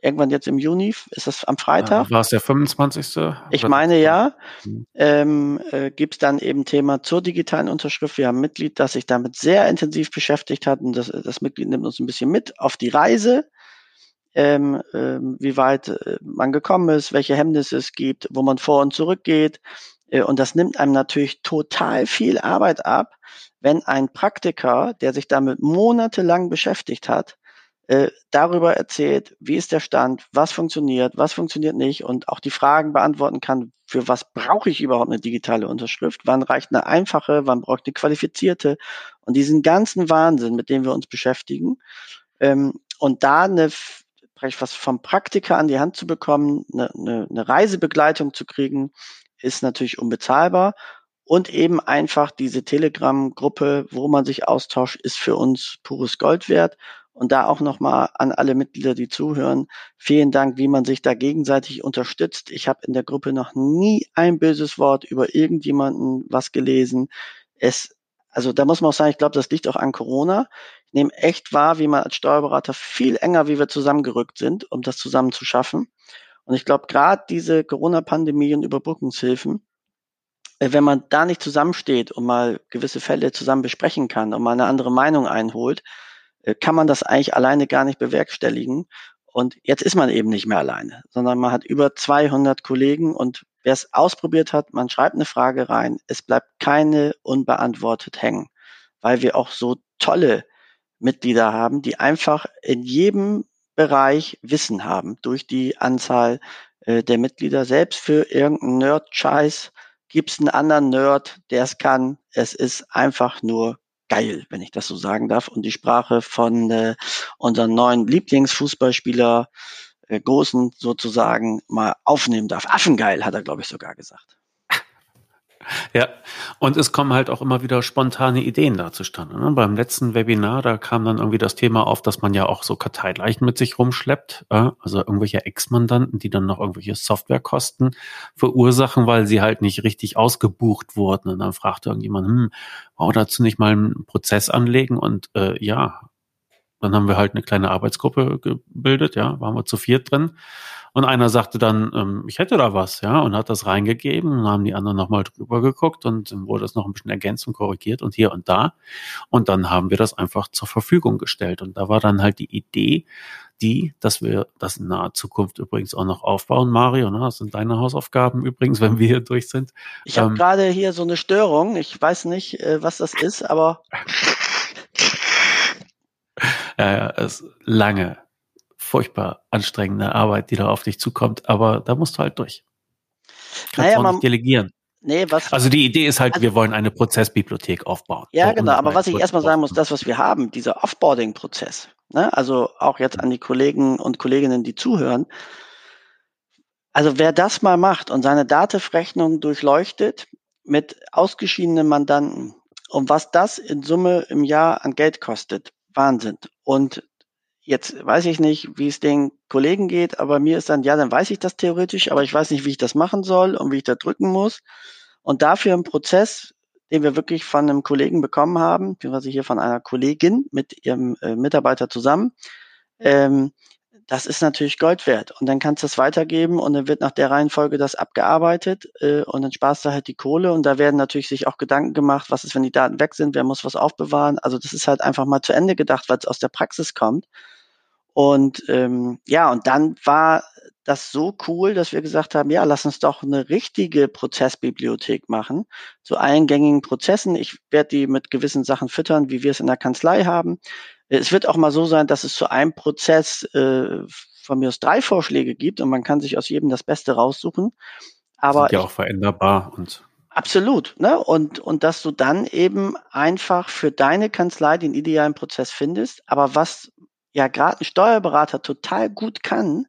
S1: irgendwann jetzt im Juni, ist das am Freitag?
S2: War es der 25.?
S1: Ich meine ja,
S2: Hm.
S1: ähm, äh, gibt es dann eben Thema zur digitalen Unterschrift. Wir haben ein Mitglied, das sich damit sehr intensiv beschäftigt hat und das, das Mitglied nimmt uns ein bisschen mit auf die Reise, ähm, ähm, wie weit äh, man gekommen ist, welche Hemmnisse es gibt, wo man vor und zurück geht. Äh, und das nimmt einem natürlich total viel Arbeit ab, wenn ein Praktiker, der sich damit monatelang beschäftigt hat, äh, darüber erzählt, wie ist der Stand, was funktioniert, was funktioniert nicht und auch die Fragen beantworten kann, für was brauche ich überhaupt eine digitale Unterschrift, wann reicht eine einfache, wann braucht eine qualifizierte und diesen ganzen Wahnsinn, mit dem wir uns beschäftigen ähm, und da eine was vom Praktiker an die Hand zu bekommen, eine, eine, eine Reisebegleitung zu kriegen, ist natürlich unbezahlbar und eben einfach diese Telegram-Gruppe, wo man sich austauscht, ist für uns pures Gold wert. Und da auch nochmal an alle Mitglieder, die zuhören, vielen Dank, wie man sich da gegenseitig unterstützt. Ich habe in der Gruppe noch nie ein böses Wort über irgendjemanden was gelesen. Es, also da muss man auch sagen, ich glaube, das liegt auch an Corona. Ich nehme echt wahr, wie man als Steuerberater viel enger, wie wir zusammengerückt sind, um das zusammen zu schaffen. Und ich glaube, gerade diese Corona-Pandemie und Überbrückungshilfen, äh, wenn man da nicht zusammensteht und mal gewisse Fälle zusammen besprechen kann und mal eine andere Meinung einholt, äh, kann man das eigentlich alleine gar nicht bewerkstelligen. Und jetzt ist man eben nicht mehr alleine, sondern man hat über 200 Kollegen und wer es ausprobiert hat, man schreibt eine Frage rein, es bleibt keine unbeantwortet hängen, weil wir auch so tolle Mitglieder haben, die einfach in jedem Bereich Wissen haben durch die Anzahl äh, der Mitglieder. Selbst für irgendeinen Nerd-Scheiß gibt es einen anderen Nerd, der es kann. Es ist einfach nur geil, wenn ich das so sagen darf. Und die Sprache von äh, unserem neuen Lieblingsfußballspieler äh, Großen sozusagen mal aufnehmen darf. Affengeil, hat er, glaube ich, sogar gesagt.
S2: Ja, und es kommen halt auch immer wieder spontane Ideen da zustande. Ne? Beim letzten Webinar, da kam dann irgendwie das Thema auf, dass man ja auch so Karteileichen mit sich rumschleppt, äh? also irgendwelche Ex-Mandanten, die dann noch irgendwelche Softwarekosten verursachen, weil sie halt nicht richtig ausgebucht wurden. Und dann fragte irgendjemand, hm, wir dazu nicht mal einen Prozess anlegen? Und äh, ja, dann haben wir halt eine kleine Arbeitsgruppe gebildet, ja, waren wir zu viert drin. Und einer sagte dann, ähm, ich hätte da was, ja, und hat das reingegeben. Und haben die anderen nochmal drüber geguckt und wurde das noch ein bisschen ergänzt und korrigiert und hier und da. Und dann haben wir das einfach zur Verfügung gestellt. Und da war dann halt die Idee, die, dass wir das in naher Zukunft übrigens auch noch aufbauen, Mario. Ne? Das sind deine Hausaufgaben übrigens, wenn wir hier durch sind.
S1: Ich habe
S2: Ähm.
S1: gerade hier so eine Störung. Ich weiß nicht, äh, was das ist, aber [LAUGHS]
S2: Äh, es ist lange, furchtbar anstrengende Arbeit, die da auf dich zukommt, aber da musst du halt durch. Kannst
S1: Naja,
S2: auch nicht delegieren.
S1: nee, was
S2: Also die Idee ist halt,
S1: Also-
S2: wir wollen eine Prozessbibliothek aufbauen.
S1: Ja, genau. Aber was ich erstmal sagen muss, das, was wir haben, dieser Offboarding-Prozess, ne? also auch jetzt an die Kollegen und Kolleginnen, die zuhören. Also wer das mal macht und seine Datenrechnung durchleuchtet mit ausgeschiedenen Mandanten und was das in Summe im Jahr an Geld kostet, Wahnsinn. Und jetzt weiß ich nicht, wie es den Kollegen geht, aber mir ist dann, ja, dann weiß ich das theoretisch, aber ich weiß nicht, wie ich das machen soll und wie ich da drücken muss. Und dafür ein Prozess, den wir wirklich von einem Kollegen bekommen haben, beziehungsweise hier von einer Kollegin mit ihrem äh, Mitarbeiter zusammen, ähm, das ist natürlich Gold wert. Und dann kannst du es weitergeben und dann wird nach der Reihenfolge das abgearbeitet äh, und dann sparst du halt die Kohle und da werden natürlich sich auch Gedanken gemacht, was ist, wenn die Daten weg sind, wer muss was aufbewahren. Also das ist halt einfach mal zu Ende gedacht, weil es aus der Praxis kommt. Und ähm, ja, und dann war das so cool, dass wir gesagt haben, ja, lass uns doch eine richtige Prozessbibliothek machen zu allen gängigen Prozessen. Ich werde die mit gewissen Sachen füttern, wie wir es in der Kanzlei haben. Es wird auch mal so sein, dass es zu einem Prozess äh, von mir aus drei Vorschläge gibt und man kann sich aus jedem das Beste raussuchen. Aber
S2: Sind ja auch veränderbar und
S1: Absolut, ne? Und, und dass du dann eben einfach für deine Kanzlei den idealen Prozess findest. Aber was ja gerade ein Steuerberater total gut kann,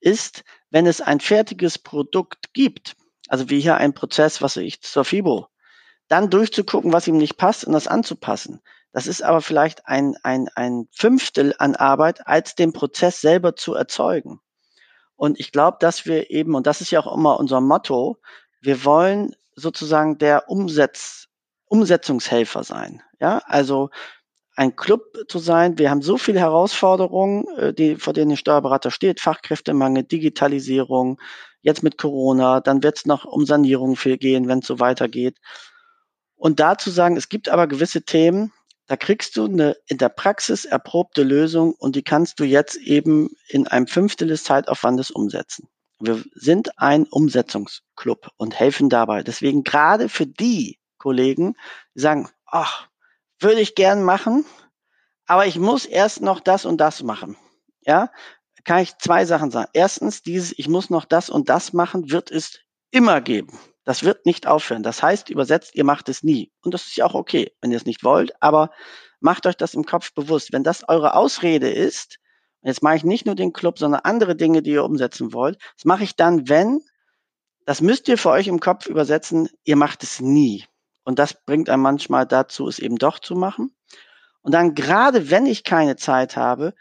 S1: ist, wenn es ein fertiges Produkt gibt, also wie hier ein Prozess, was ich zur FIBO, dann durchzugucken, was ihm nicht passt und das anzupassen. Das ist aber vielleicht ein, ein, ein Fünftel an Arbeit, als den Prozess selber zu erzeugen. Und ich glaube, dass wir eben, und das ist ja auch immer unser Motto, wir wollen sozusagen der Umsetz, Umsetzungshelfer sein. Ja, also ein Club zu sein. Wir haben so viele Herausforderungen, äh, die, vor denen der Steuerberater steht. Fachkräftemangel, Digitalisierung, jetzt mit Corona, dann wird es noch um Sanierung viel gehen, wenn es so weitergeht. Und dazu sagen, es gibt aber gewisse Themen, da kriegst du eine in der Praxis erprobte Lösung und die kannst du jetzt eben in einem Fünftel des Zeitaufwandes umsetzen. Wir sind ein Umsetzungsclub und helfen dabei. Deswegen gerade für die Kollegen, die sagen, ach, würde ich gern machen, aber ich muss erst noch das und das machen. Ja, kann ich zwei Sachen sagen. Erstens, dieses, ich muss noch das und das machen, wird es immer geben. Das wird nicht aufhören. Das heißt, übersetzt, ihr macht es nie. Und das ist ja auch okay, wenn ihr es nicht wollt, aber macht euch das im Kopf bewusst. Wenn das eure Ausrede ist, und jetzt mache ich nicht nur den Club, sondern andere Dinge, die ihr umsetzen wollt, das mache ich dann, wenn, das müsst ihr für euch im Kopf übersetzen, ihr macht es nie. Und das bringt einem manchmal dazu, es eben doch zu machen. Und dann gerade wenn ich keine Zeit habe,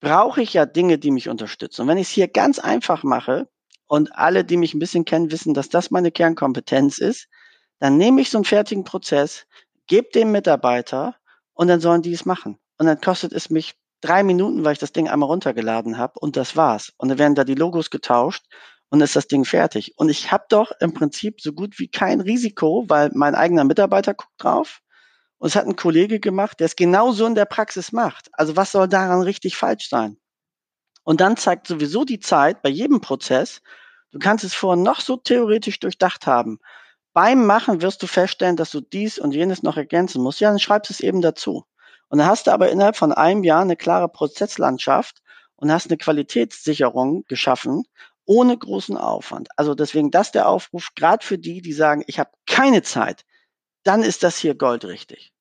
S1: brauche ich ja Dinge, die mich unterstützen. Und wenn ich es hier ganz einfach mache, und alle, die mich ein bisschen kennen, wissen, dass das meine Kernkompetenz ist, dann nehme ich so einen fertigen Prozess, gebe dem Mitarbeiter und dann sollen die es machen. Und dann kostet es mich drei Minuten, weil ich das Ding einmal runtergeladen habe und das war's. Und dann werden da die Logos getauscht und ist das Ding fertig. Und ich habe doch im Prinzip so gut wie kein Risiko, weil mein eigener Mitarbeiter guckt drauf. Und es hat ein Kollege gemacht, der es genauso in der Praxis macht. Also was soll daran richtig falsch sein? Und dann zeigt sowieso die Zeit bei jedem Prozess, du kannst es vorher noch so theoretisch durchdacht haben. Beim Machen wirst du feststellen, dass du dies und jenes noch ergänzen musst. Ja, dann schreibst es eben dazu. Und dann hast du aber innerhalb von einem Jahr eine klare Prozesslandschaft und hast eine Qualitätssicherung geschaffen, ohne großen Aufwand. Also deswegen das der Aufruf, gerade für die, die sagen, ich habe keine Zeit, dann ist das hier goldrichtig.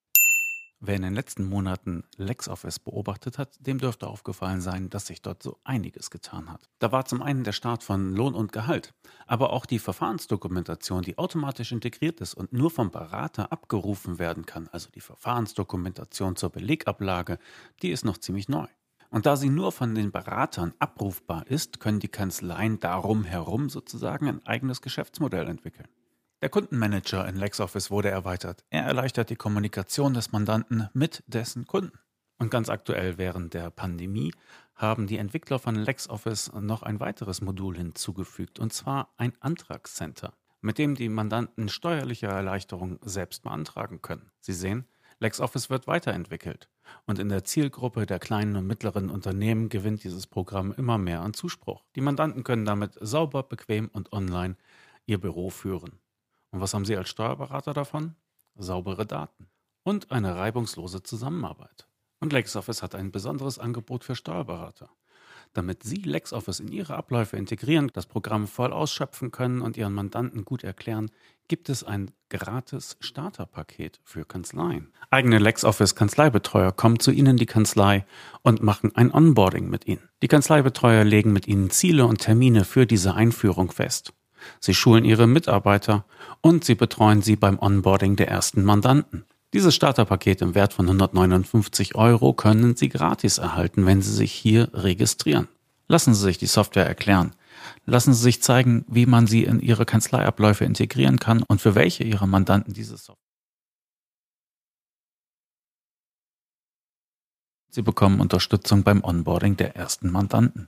S2: Wer in den letzten Monaten LexOffice beobachtet hat, dem dürfte aufgefallen sein, dass sich dort so einiges getan hat. Da war zum einen der Start von Lohn und Gehalt, aber auch die Verfahrensdokumentation, die automatisch integriert ist und nur vom Berater abgerufen werden kann, also die Verfahrensdokumentation zur Belegablage, die ist noch ziemlich neu. Und da sie nur von den Beratern abrufbar ist, können die Kanzleien darum herum sozusagen ein eigenes Geschäftsmodell entwickeln. Der Kundenmanager in LexOffice wurde erweitert. Er erleichtert die Kommunikation des Mandanten mit dessen Kunden. Und ganz aktuell während der Pandemie haben die Entwickler von LexOffice noch ein weiteres Modul hinzugefügt, und zwar ein Antragscenter, mit dem die Mandanten steuerliche Erleichterungen selbst beantragen können. Sie sehen, LexOffice wird weiterentwickelt und in der Zielgruppe der kleinen und mittleren Unternehmen gewinnt dieses Programm immer mehr an Zuspruch. Die Mandanten können damit sauber, bequem und online ihr Büro führen. Und was haben Sie als Steuerberater davon? Saubere Daten und eine reibungslose Zusammenarbeit. Und LexOffice hat ein besonderes Angebot für Steuerberater. Damit Sie LexOffice in Ihre Abläufe integrieren, das Programm voll ausschöpfen können und Ihren Mandanten gut erklären, gibt es ein gratis Starterpaket für Kanzleien. Eigene LexOffice Kanzleibetreuer kommen zu Ihnen in die Kanzlei und machen ein Onboarding mit Ihnen. Die Kanzleibetreuer legen mit Ihnen Ziele und Termine für diese Einführung fest. Sie schulen Ihre Mitarbeiter und Sie betreuen sie beim Onboarding der ersten Mandanten. Dieses Starterpaket im Wert von 159 Euro können Sie gratis erhalten, wenn Sie sich hier registrieren. Lassen Sie sich die Software erklären. Lassen Sie sich zeigen, wie man sie in Ihre Kanzleiabläufe integrieren kann und für welche Ihrer Mandanten diese Software. Sie bekommen Unterstützung beim Onboarding der ersten Mandanten.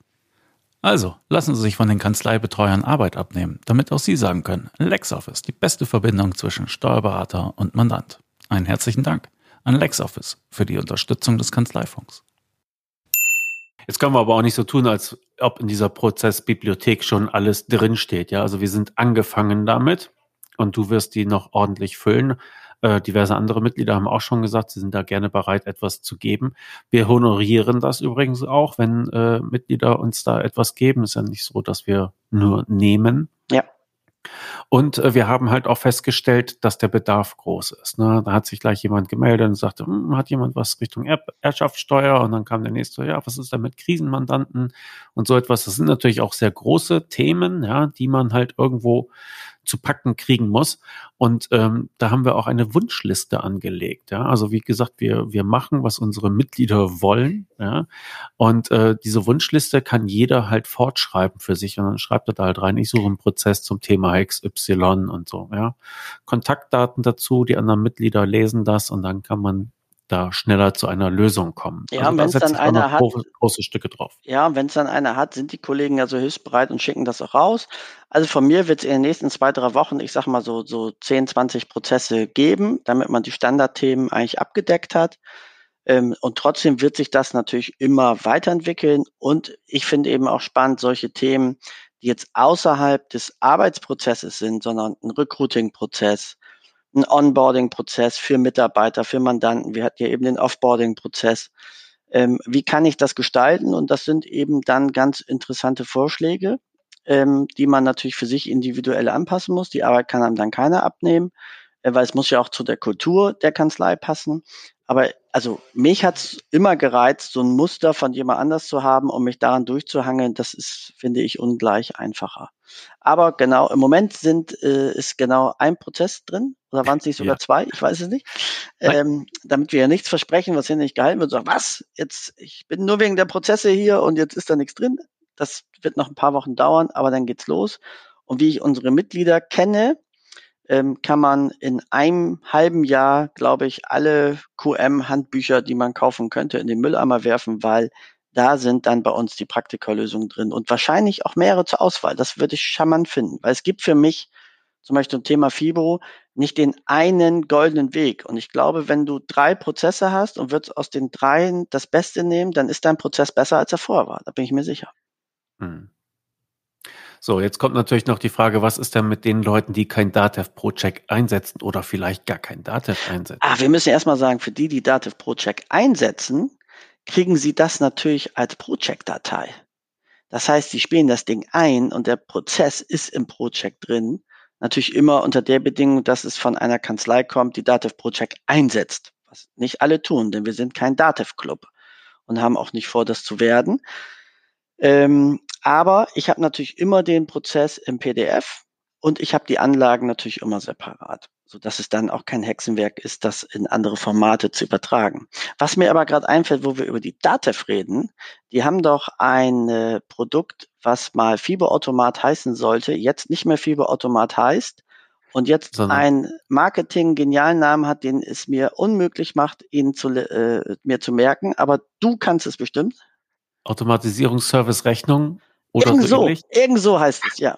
S2: Also, lassen Sie sich von den Kanzleibetreuern Arbeit abnehmen, damit auch Sie sagen können, LexOffice, die beste Verbindung zwischen Steuerberater und Mandant. Einen herzlichen Dank an LexOffice für die Unterstützung des Kanzleifunks. Jetzt können wir aber auch nicht so tun, als ob in dieser Prozessbibliothek schon alles drinsteht. Ja, also wir sind angefangen damit und du wirst die noch ordentlich füllen. Äh, diverse andere Mitglieder haben auch schon gesagt, sie sind da gerne bereit, etwas zu geben. Wir honorieren das übrigens auch, wenn äh, Mitglieder uns da etwas geben. Ist ja nicht so, dass wir nur nehmen.
S1: Ja.
S2: Und äh, wir haben halt auch festgestellt, dass der Bedarf groß ist. Ne? Da hat sich gleich jemand gemeldet und sagte, hm, hat jemand was Richtung er Erbschaftssteuer? Und dann kam der nächste, ja, was ist da mit Krisenmandanten und so etwas? Das sind natürlich auch sehr große Themen, ja, die man halt irgendwo zu packen kriegen muss. Und ähm, da haben wir auch eine Wunschliste angelegt. Ja? Also wie gesagt, wir, wir machen, was unsere Mitglieder wollen. Ja? Und äh, diese Wunschliste kann jeder halt fortschreiben für sich. Und dann schreibt er da halt rein, ich suche einen Prozess zum Thema XY und so. Ja? Kontaktdaten dazu, die anderen Mitglieder lesen das und dann kann man da schneller zu einer Lösung kommen.
S1: Ja, also wenn es dann einer hat,
S2: große, große, Stücke drauf.
S1: Ja, wenn es dann einer hat, sind die Kollegen ja so hilfsbereit und schicken das auch raus. Also von mir wird es in den nächsten zwei, drei Wochen, ich sag mal so, so 10, 20 Prozesse geben, damit man die Standardthemen eigentlich abgedeckt hat. Ähm, und trotzdem wird sich das natürlich immer weiterentwickeln. Und ich finde eben auch spannend, solche Themen, die jetzt außerhalb des Arbeitsprozesses sind, sondern ein Recruiting-Prozess, ein Onboarding-Prozess für Mitarbeiter, für Mandanten. Wir hatten ja eben den Offboarding-Prozess. Ähm, wie kann ich das gestalten? Und das sind eben dann ganz interessante Vorschläge, ähm, die man natürlich für sich individuell anpassen muss. Die Arbeit kann einem dann keiner abnehmen, äh, weil es muss ja auch zu der Kultur der Kanzlei passen. Aber also mich hat's immer gereizt, so ein Muster von jemand anders zu haben, um mich daran durchzuhangeln. Das ist, finde ich, ungleich einfacher. Aber genau, im Moment sind, äh, ist genau ein Prozess drin. Oder waren es nicht sogar ja. zwei? Ich weiß es nicht. Ähm, damit wir ja nichts versprechen, was hier nicht gehalten wird. So, was? Jetzt, ich bin nur wegen der Prozesse hier und jetzt ist da nichts drin. Das wird noch ein paar Wochen dauern, aber dann geht's los. Und wie ich unsere Mitglieder kenne, ähm, kann man in einem halben Jahr, glaube ich, alle QM-Handbücher, die man kaufen könnte, in den Mülleimer werfen, weil da sind dann bei uns die Praktikerlösungen drin und wahrscheinlich auch mehrere zur Auswahl. Das würde ich charmant finden, weil es gibt für mich zum Beispiel zum Thema Fibro nicht den einen goldenen Weg. Und ich glaube, wenn du drei Prozesse hast und würdest aus den dreien das Beste nehmen, dann ist dein Prozess besser, als er vorher war. Da bin ich mir sicher. Hm.
S2: So, jetzt kommt natürlich noch die Frage, was ist denn mit den Leuten, die kein Datev Pro-Check einsetzen oder vielleicht gar kein Datev einsetzen?
S1: Ah, wir müssen erstmal sagen, für die, die Datev Pro-Check einsetzen, kriegen sie das natürlich als Pro-Check-Datei. Das heißt, sie spielen das Ding ein und der Prozess ist im Pro-Check drin. Natürlich immer unter der Bedingung, dass es von einer Kanzlei kommt, die Datev Pro-Check einsetzt. Was nicht alle tun, denn wir sind kein Datev-Club und haben auch nicht vor, das zu werden. Ähm, aber ich habe natürlich immer den Prozess im PDF und ich habe die Anlagen natürlich immer separat. sodass es dann auch kein Hexenwerk ist, das in andere Formate zu übertragen. Was mir aber gerade einfällt, wo wir über die Datev reden, die haben doch ein äh, Produkt, was mal Fieberautomat heißen sollte, jetzt nicht mehr Fieberautomat heißt und jetzt Sondern. ein Marketing-genialen Namen hat, den es mir unmöglich macht, ihn zu, äh, mir zu merken, aber du kannst es bestimmt.
S2: Automatisierungsservice-Rechnung oder
S1: irgend so, irgend so heißt es, ja.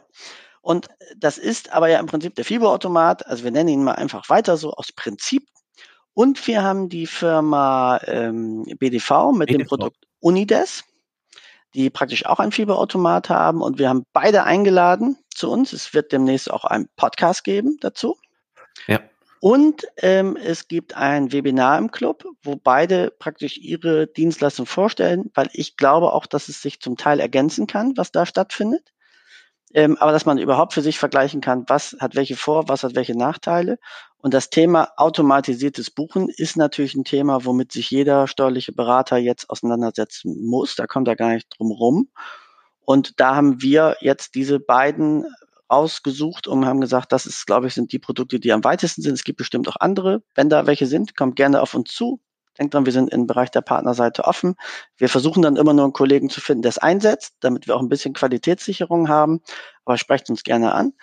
S1: Und das ist aber ja im Prinzip der Fieberautomat, also wir nennen ihn mal einfach weiter so aus Prinzip. Und wir haben die Firma ähm, BDV mit BDV. dem Produkt Unides, die praktisch auch ein Fieberautomat haben. Und wir haben beide eingeladen zu uns. Es wird demnächst auch einen Podcast geben dazu. Ja. Und ähm, es gibt ein Webinar im Club, wo beide praktisch ihre Dienstleistung vorstellen, weil ich glaube auch, dass es sich zum Teil ergänzen kann, was da stattfindet ähm, aber dass man überhaupt für sich vergleichen kann, was hat welche Vor-, was hat welche Nachteile. Und das Thema automatisiertes Buchen ist natürlich ein Thema, womit sich jeder steuerliche Berater jetzt auseinandersetzen muss. Da kommt er gar nicht drum rum. Und da haben wir jetzt diese beiden rausgesucht und haben gesagt, das ist, glaube ich, sind die Produkte, die am weitesten sind. Es gibt bestimmt auch andere. Wenn da welche sind, kommt gerne auf uns zu. Denkt dran, wir sind im Bereich der Partnerseite offen. Wir versuchen dann immer nur einen Kollegen zu finden, der es einsetzt, damit wir auch ein bisschen Qualitätssicherung haben. Aber sprecht uns gerne an.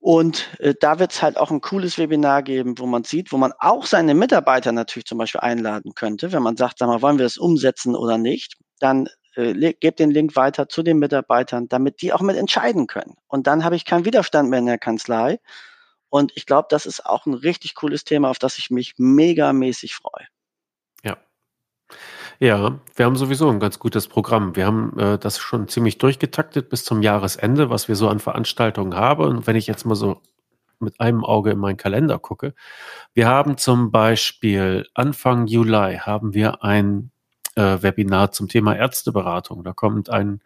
S1: Und äh, da wird es halt auch ein cooles Webinar geben, wo man sieht, wo man auch seine Mitarbeiter natürlich zum Beispiel einladen könnte. Wenn man sagt, sag mal, wollen wir das umsetzen oder nicht, dann äh, gebt den Link weiter zu den Mitarbeitern, damit die auch mit entscheiden können. Und dann habe ich keinen Widerstand mehr in der Kanzlei. Und ich glaube, das ist auch ein richtig cooles Thema, auf das ich mich megamäßig freue.
S2: Ja, wir haben sowieso ein ganz gutes Programm. Wir haben äh, das schon ziemlich durchgetaktet bis zum Jahresende, was wir so an Veranstaltungen haben. Und wenn ich jetzt mal so mit einem Auge in meinen Kalender gucke, wir haben zum Beispiel Anfang Juli haben wir ein äh, Webinar zum Thema Ärzteberatung. Da kommt ein,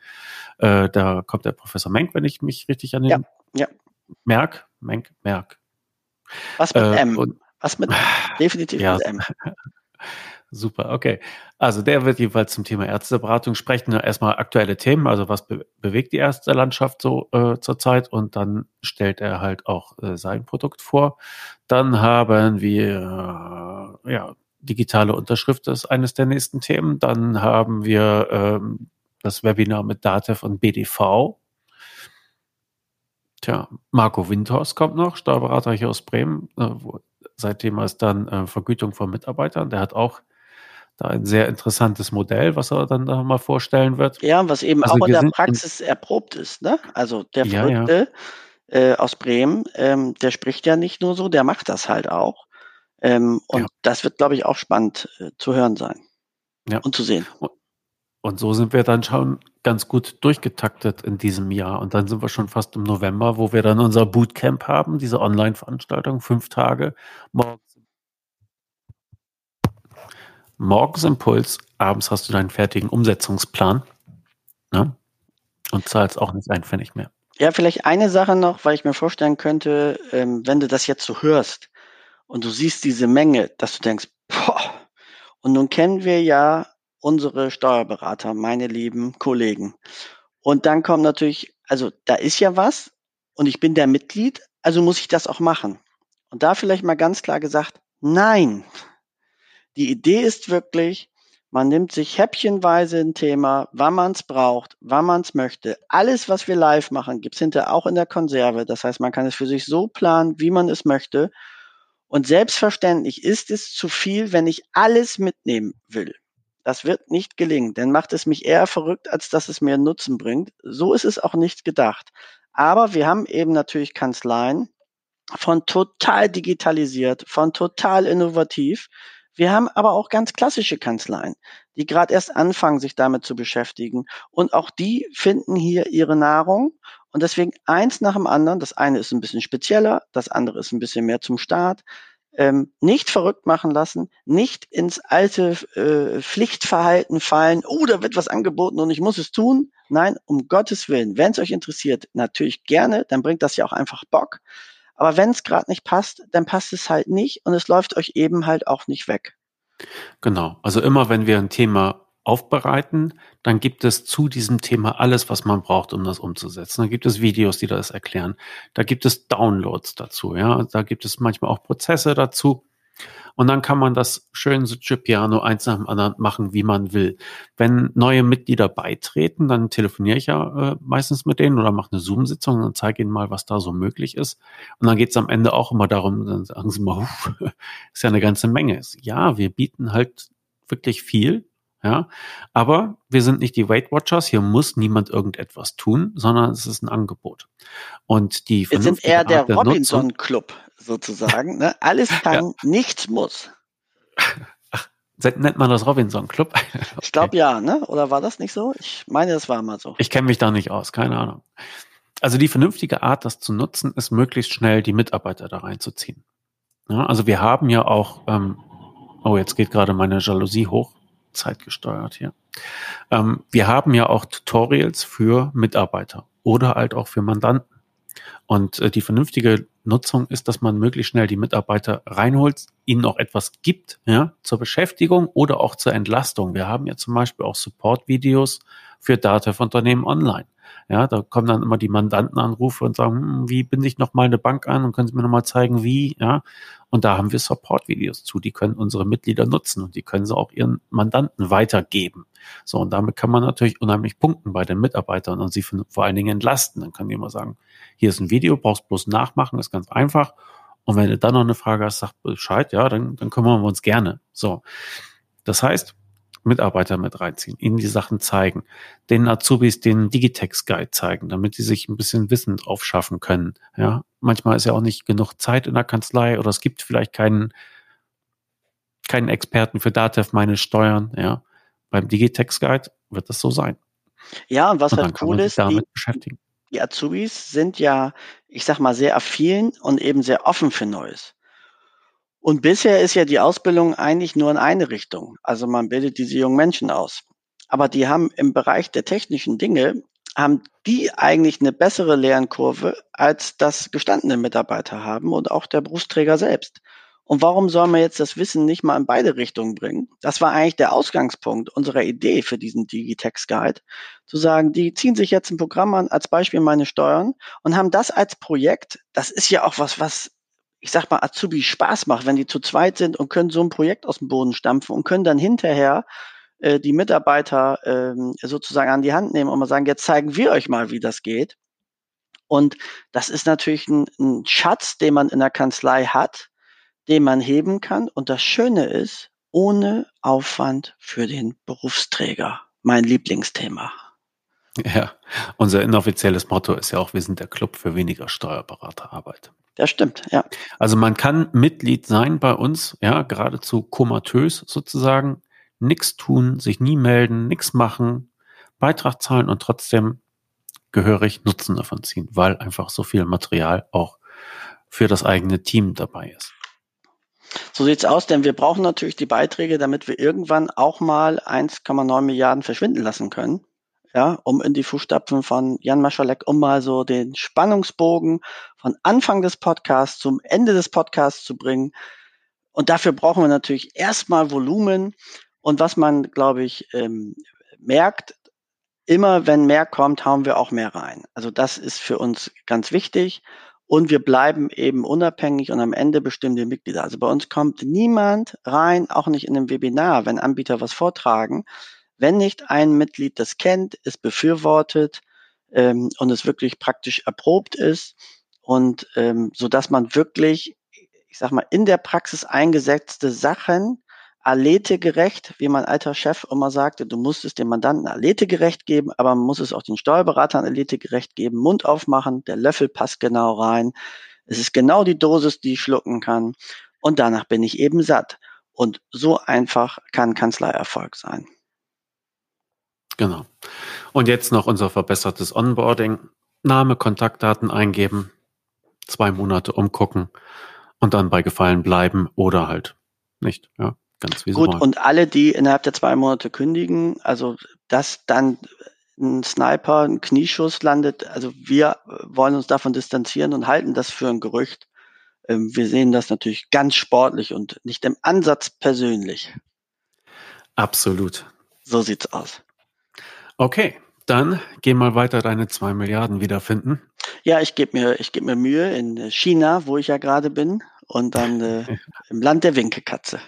S2: äh, da kommt der Professor Menk, wenn ich mich richtig an den ja, ja. Merk, Menk, Merk.
S1: Was mit äh, M? Und, Was mit [SIGHS] definitiv ja, mit M. [LAUGHS]
S2: Super, okay. Also der wird jeweils zum Thema Ärzteberatung sprechen. Erstmal aktuelle Themen, also was be bewegt die Ärztelandschaft so äh, zurzeit und dann stellt er halt auch äh, sein Produkt vor. Dann haben wir äh, ja digitale Unterschrift ist eines der nächsten Themen. Dann haben wir ähm, das Webinar mit Datev und BDV. Tja, Marco Windhorst kommt noch, Steuerberater hier aus Bremen. Äh, wo, sein Thema ist dann äh, Vergütung von Mitarbeitern. Der hat auch da ein sehr interessantes Modell, was er dann da mal vorstellen wird.
S1: Ja, was eben also auch in der Praxis erprobt ist. Ne? Also der ja, Verrückte ja. Äh, aus Bremen, ähm, der spricht ja nicht nur so, der macht das halt auch. Ähm, und ja. das wird, glaube ich, auch spannend äh, zu hören sein ja. und zu sehen.
S2: Und so sind wir dann schon ganz gut durchgetaktet in diesem Jahr. Und dann sind wir schon fast im November, wo wir dann unser Bootcamp haben, diese Online-Veranstaltung, fünf Tage, morgens morgens Impuls, abends hast du deinen fertigen Umsetzungsplan ne? und zahlst auch nicht ein Pfennig mehr.
S1: Ja, vielleicht eine Sache noch, weil ich mir vorstellen könnte, ähm, wenn du das jetzt so hörst und du siehst diese Menge, dass du denkst, boah, und nun kennen wir ja unsere Steuerberater, meine lieben Kollegen. Und dann kommt natürlich, also da ist ja was und ich bin der Mitglied, also muss ich das auch machen. Und da vielleicht mal ganz klar gesagt, nein, die Idee ist wirklich, man nimmt sich häppchenweise ein Thema, wann man es braucht, wann man es möchte. Alles, was wir live machen, gibt's hinterher auch in der Konserve. Das heißt, man kann es für sich so planen, wie man es möchte. Und selbstverständlich ist es zu viel, wenn ich alles mitnehmen will. Das wird nicht gelingen, denn macht es mich eher verrückt, als dass es mir Nutzen bringt. So ist es auch nicht gedacht. Aber wir haben eben natürlich Kanzleien von total digitalisiert, von total innovativ wir haben aber auch ganz klassische Kanzleien, die gerade erst anfangen, sich damit zu beschäftigen. Und auch die finden hier ihre Nahrung. Und deswegen eins nach dem anderen. Das eine ist ein bisschen spezieller, das andere ist ein bisschen mehr zum Start. Ähm, nicht verrückt machen lassen, nicht ins alte äh, Pflichtverhalten fallen, oh, da wird was angeboten und ich muss es tun. Nein, um Gottes Willen, wenn es euch interessiert, natürlich gerne, dann bringt das ja auch einfach Bock. Aber wenn es gerade nicht passt, dann passt es halt nicht und es läuft euch eben halt auch nicht weg.
S2: Genau. Also immer wenn wir ein Thema aufbereiten, dann gibt es zu diesem Thema alles, was man braucht, um das umzusetzen. Dann gibt es Videos, die das erklären. Da gibt es Downloads dazu, ja. Da gibt es manchmal auch Prozesse dazu. Und dann kann man das schön Piano eins nach dem anderen machen, wie man will. Wenn neue Mitglieder beitreten, dann telefoniere ich ja äh, meistens mit denen oder mache eine Zoom-Sitzung und zeige ihnen mal, was da so möglich ist. Und dann geht es am Ende auch immer darum, dann sagen sie mal, [LAUGHS] ist ja eine ganze Menge. Ja, wir bieten halt wirklich viel. Ja, aber wir sind nicht die Weight Watchers. Hier muss niemand irgendetwas tun, sondern es ist ein Angebot. Und die
S1: wir sind eher der, der Robinson Club sozusagen. Ne? Alles [LAUGHS] kann, ja. nichts muss. [LAUGHS]
S2: Ach, nennt man das Robinson Club? [LAUGHS]
S1: okay. Ich glaube ja, ne? Oder war das nicht so? Ich meine, das war mal so.
S2: Ich kenne mich da nicht aus, keine Ahnung. Also die vernünftige Art, das zu nutzen, ist möglichst schnell die Mitarbeiter da reinzuziehen. Ja, also wir haben ja auch, ähm, oh, jetzt geht gerade meine Jalousie hoch, zeitgesteuert hier. Ähm, wir haben ja auch Tutorials für Mitarbeiter oder halt auch für Mandanten. Und äh, die vernünftige Nutzung ist, dass man möglichst schnell die Mitarbeiter reinholt, ihnen auch etwas gibt, ja, zur Beschäftigung oder auch zur Entlastung. Wir haben ja zum Beispiel auch Support-Videos für Datev-Unternehmen online. Ja, da kommen dann immer die Mandantenanrufe und sagen, hm, wie binde ich noch mal eine Bank an und können Sie mir noch mal zeigen, wie, ja. Und da haben wir Support-Videos zu, die können unsere Mitglieder nutzen und die können sie auch ihren Mandanten weitergeben. So, und damit kann man natürlich unheimlich punkten bei den Mitarbeitern und sie vor allen Dingen entlasten. Dann können die immer sagen, hier ist ein Video, brauchst bloß nachmachen, ist ganz einfach. Und wenn du dann noch eine Frage hast, sag Bescheid, ja, dann, dann kümmern wir uns gerne. So. Das heißt, Mitarbeiter mit reinziehen, ihnen die Sachen zeigen, den Azubis den Digitex Guide zeigen, damit sie sich ein bisschen Wissen drauf schaffen können. Ja, manchmal ist ja auch nicht genug Zeit in der Kanzlei oder es gibt vielleicht keinen, keinen Experten für Datev meine Steuern. Ja, beim Digitex Guide wird das so sein.
S1: Ja, und was und halt cool ist,
S2: damit die, beschäftigen.
S1: die Azubis sind ja, ich sag mal, sehr affin und eben sehr offen für Neues. Und bisher ist ja die Ausbildung eigentlich nur in eine Richtung. Also man bildet diese jungen Menschen aus. Aber die haben im Bereich der technischen Dinge, haben die eigentlich eine bessere Lernkurve, als das gestandene Mitarbeiter haben und auch der Berufsträger selbst. Und warum soll man jetzt das Wissen nicht mal in beide Richtungen bringen? Das war eigentlich der Ausgangspunkt unserer Idee für diesen Digitex Guide. Zu sagen, die ziehen sich jetzt ein Programm an, als Beispiel meine Steuern und haben das als Projekt. Das ist ja auch was, was ich sag mal, Azubi Spaß macht, wenn die zu zweit sind und können so ein Projekt aus dem Boden stampfen und können dann hinterher äh, die Mitarbeiter ähm, sozusagen an die Hand nehmen und mal sagen, jetzt zeigen wir euch mal, wie das geht. Und das ist natürlich ein, ein Schatz, den man in der Kanzlei hat, den man heben kann. Und das Schöne ist, ohne Aufwand für den Berufsträger. Mein Lieblingsthema.
S2: Ja, unser inoffizielles Motto ist ja auch, wir sind der Club für weniger Steuerberaterarbeit.
S1: Das stimmt, ja.
S2: Also man kann Mitglied sein bei uns, ja, geradezu komatös sozusagen, nichts tun, sich nie melden, nichts machen, Beitrag zahlen und trotzdem gehörig Nutzen davon ziehen, weil einfach so viel Material auch für das eigene Team dabei ist.
S1: So sieht's aus, denn wir brauchen natürlich die Beiträge, damit wir irgendwann auch mal 1,9 Milliarden verschwinden lassen können ja, um in die Fußstapfen von Jan Maschalek, um mal so den Spannungsbogen von Anfang des Podcasts zum Ende des Podcasts zu bringen. Und dafür brauchen wir natürlich erstmal Volumen. Und was man, glaube ich, ähm, merkt, immer wenn mehr kommt, hauen wir auch mehr rein. Also das ist für uns ganz wichtig. Und wir bleiben eben unabhängig und am Ende bestimmen die Mitglieder. Also bei uns kommt niemand rein, auch nicht in einem Webinar, wenn Anbieter was vortragen, wenn nicht ein Mitglied das kennt, es befürwortet ähm, und es wirklich praktisch erprobt ist und ähm, so dass man wirklich, ich sag mal, in der Praxis eingesetzte Sachen aletegerecht, wie mein alter Chef immer sagte, du musst es dem Mandanten aletegerecht geben, aber man muss es auch den Steuerberatern aletegerecht geben, Mund aufmachen, der Löffel passt genau rein, es ist genau die Dosis, die ich schlucken kann und danach bin ich eben satt. Und so einfach kann Kanzleierfolg sein.
S2: Genau. Und jetzt noch unser verbessertes Onboarding. Name, Kontaktdaten eingeben, zwei Monate umgucken und dann bei Gefallen bleiben oder halt nicht. Ja,
S1: ganz wie Gut, und alle, die innerhalb der zwei Monate kündigen, also dass dann ein Sniper, ein Knieschuss landet, also wir wollen uns davon distanzieren und halten das für ein Gerücht. Ähm, wir sehen das natürlich ganz sportlich und nicht im Ansatz persönlich.
S2: Absolut.
S1: So sieht's aus.
S2: Okay, dann geh mal weiter deine zwei Milliarden wiederfinden.
S1: Ja, ich gebe mir, ich geb mir Mühe in China, wo ich ja gerade bin, und dann äh, [LAUGHS] im Land der Winkekatze.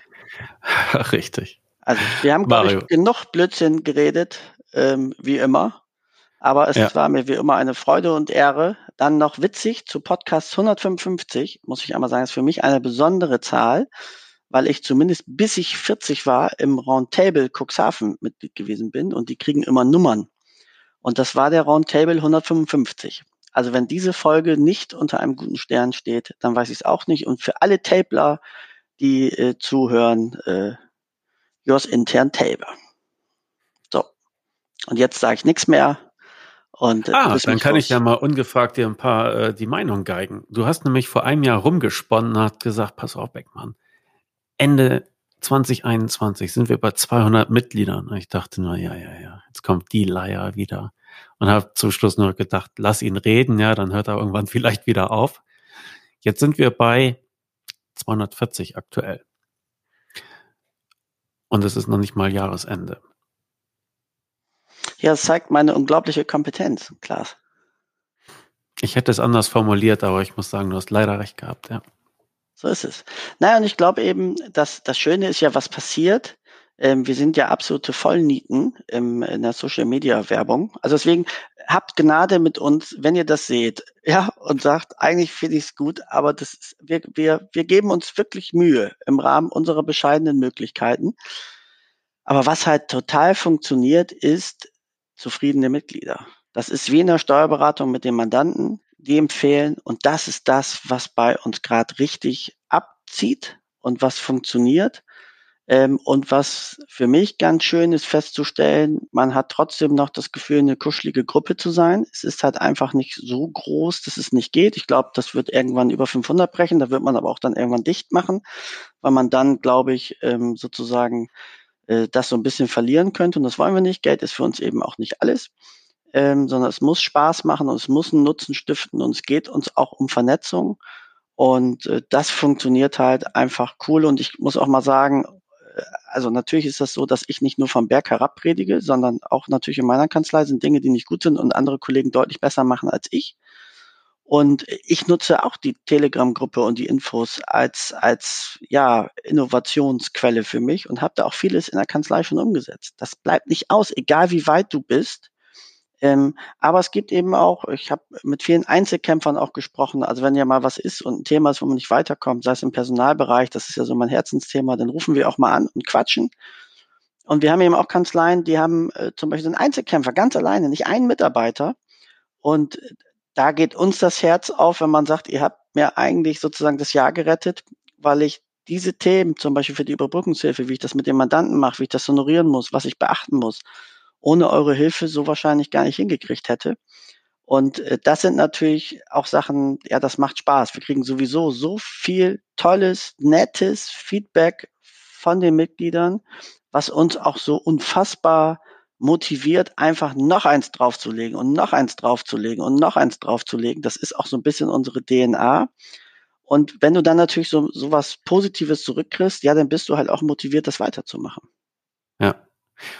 S2: Richtig.
S1: Also wir haben, glaube ich, genug Blödsinn geredet, ähm, wie immer. Aber es ja. war mir wie immer eine Freude und Ehre. Dann noch witzig zu Podcast 155, muss ich einmal sagen, ist für mich eine besondere Zahl, weil ich zumindest bis ich 40 war im Roundtable Cuxhaven Mitglied gewesen bin und die kriegen immer Nummern. Und das war der Roundtable 155. Also wenn diese Folge nicht unter einem guten Stern steht, dann weiß ich es auch nicht. Und für alle Tabler, die äh, zuhören, äh, yours intern Table. So. Und jetzt sage ich nichts mehr. Und,
S2: äh, ah, dann kann los. ich ja mal ungefragt dir ein paar äh, die Meinung geigen. Du hast nämlich vor einem Jahr rumgesponnen und hast gesagt, pass auf, Beckmann, Ende 2021 sind wir bei 200 Mitgliedern. Und ich dachte nur, ja, ja, ja, jetzt kommt die Leier wieder und habe zum Schluss nur gedacht, lass ihn reden, ja, dann hört er irgendwann [LAUGHS] vielleicht wieder auf. Jetzt sind wir bei 240 aktuell. Und es ist noch nicht mal Jahresende.
S1: Ja, es zeigt meine unglaubliche Kompetenz, Klaas.
S2: Ich hätte es anders formuliert, aber ich muss sagen, du hast leider recht gehabt, ja.
S1: So ist es. Naja, und ich glaube eben, dass das Schöne ist ja, was passiert, ähm, wir sind ja absolute Vollnieten im, in der Social Media Werbung. Also deswegen habt Gnade mit uns, wenn ihr das seht, [LAUGHS] ja, und sagt, eigentlich finde ich es gut, aber das ist, wir, wir, wir geben uns wirklich Mühe im Rahmen unserer bescheidenen Möglichkeiten. Aber was halt total funktioniert, ist zufriedene Mitglieder. Das ist wie in der Steuerberatung mit dem Mandanten, die empfehlen und das ist das, was bei uns gerade richtig abzieht und was funktioniert. Ähm, und was für mich ganz schön ist festzustellen, man hat trotzdem noch das Gefühl, eine kuschelige Gruppe zu sein. Es ist halt einfach nicht so groß, dass es nicht geht. Ich glaube, das wird irgendwann über 500 brechen. Da wird man aber auch dann irgendwann dicht machen, weil man dann, glaube ich, ähm, sozusagen äh, das so ein bisschen verlieren könnte. Und das wollen wir nicht. Geld ist für uns eben auch nicht alles. Ähm, sondern es muss Spaß machen und es muss einen Nutzen stiften und es geht uns auch um Vernetzung. Und äh, das funktioniert halt einfach cool. Und ich muss auch mal sagen, also natürlich ist das so, dass ich nicht nur vom Berg herab predige, sondern auch natürlich in meiner Kanzlei sind Dinge, die nicht gut sind und andere Kollegen deutlich besser machen als ich. Und ich nutze auch die Telegram-Gruppe und die Infos als, als ja, Innovationsquelle für mich und habe da auch vieles in der Kanzlei schon umgesetzt. Das bleibt nicht aus, egal wie weit du bist. Ähm, aber es gibt eben auch, ich habe mit vielen Einzelkämpfern auch gesprochen, also wenn ja mal was ist und ein Thema ist, wo man nicht weiterkommt, sei es im Personalbereich, das ist ja so mein Herzensthema, dann rufen wir auch mal an und quatschen. Und wir haben eben auch Kanzleien, die haben äh, zum Beispiel einen Einzelkämpfer, ganz alleine, nicht einen Mitarbeiter. Und da geht uns das Herz auf, wenn man sagt, ihr habt mir eigentlich sozusagen das Jahr gerettet, weil ich diese Themen, zum Beispiel für die Überbrückungshilfe, wie ich das mit dem Mandanten mache, wie ich das honorieren muss, was ich beachten muss, ohne eure Hilfe so wahrscheinlich gar nicht hingekriegt hätte. Und äh, das sind natürlich auch Sachen, ja, das macht Spaß. Wir kriegen sowieso so viel tolles, nettes Feedback von den Mitgliedern, was uns auch so unfassbar motiviert, einfach noch eins draufzulegen und noch eins draufzulegen und noch eins draufzulegen. Das ist auch so ein bisschen unsere DNA. Und wenn du dann natürlich so, so was Positives zurückkriegst, ja, dann bist du halt auch motiviert, das weiterzumachen.
S2: Ja,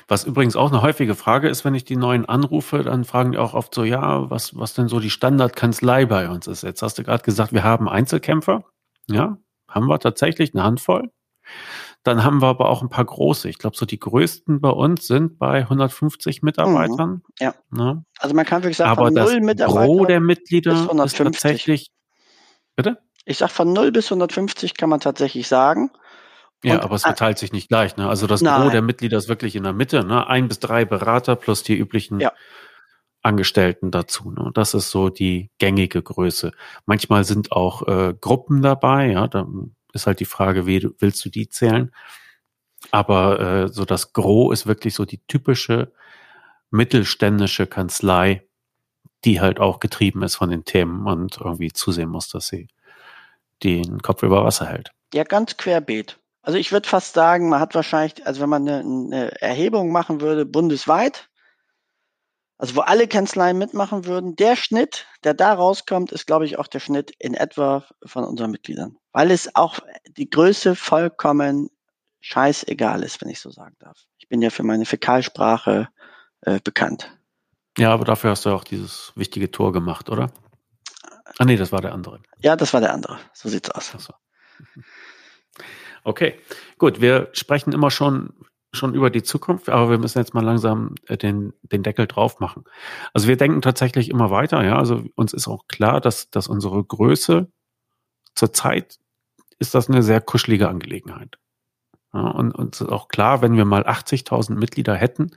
S2: was übrigens auch eine häufige Frage ist, wenn ich die neuen anrufe, dann fragen die auch oft so, ja, was, was denn so die Standardkanzlei bei uns ist. Jetzt hast du gerade gesagt, wir haben Einzelkämpfer. Ja, haben wir tatsächlich eine Handvoll. Dann haben wir aber auch ein paar große. Ich glaube, so die größten bei uns sind bei 150 Mitarbeitern. Mhm,
S1: ja. ja. Also man kann wirklich sagen,
S2: aber von das null Mitarbeiter Gros der Mitglieder ist tatsächlich. Bitte?
S1: Ich sag von 0 bis 150 kann man tatsächlich sagen.
S2: Ja, und, aber es verteilt sich nicht gleich. Ne? Also das nein. Gros der Mitglieder ist wirklich in der Mitte. Ne? Ein bis drei Berater plus die üblichen ja. Angestellten dazu. Ne? Das ist so die gängige Größe. Manchmal sind auch äh, Gruppen dabei. Ja, da ist halt die Frage, wie willst du die zählen? Aber äh, so das Gros ist wirklich so die typische mittelständische Kanzlei, die halt auch getrieben ist von den Themen und irgendwie zusehen muss, dass sie den Kopf über Wasser hält.
S1: Ja, ganz querbeet. Also ich würde fast sagen, man hat wahrscheinlich, also wenn man eine, eine Erhebung machen würde, bundesweit, also wo alle Kanzleien mitmachen würden, der Schnitt, der da rauskommt, ist, glaube ich, auch der Schnitt in etwa von unseren Mitgliedern. Weil es auch die Größe vollkommen scheißegal ist, wenn ich so sagen darf. Ich bin ja für meine Fäkalsprache äh, bekannt.
S2: Ja, aber dafür hast du auch dieses wichtige Tor gemacht, oder? Ah nee, das war der andere.
S1: Ja, das war der andere. So sieht's aus. So.
S2: Okay, gut. Wir sprechen immer schon schon über die Zukunft, aber wir müssen jetzt mal langsam äh, den, den Deckel drauf machen. Also wir denken tatsächlich immer weiter, ja. Also uns ist auch klar, dass, dass unsere Größe zurzeit ist das eine sehr kuschelige Angelegenheit. Ja, und uns ist auch klar, wenn wir mal 80.000 Mitglieder hätten,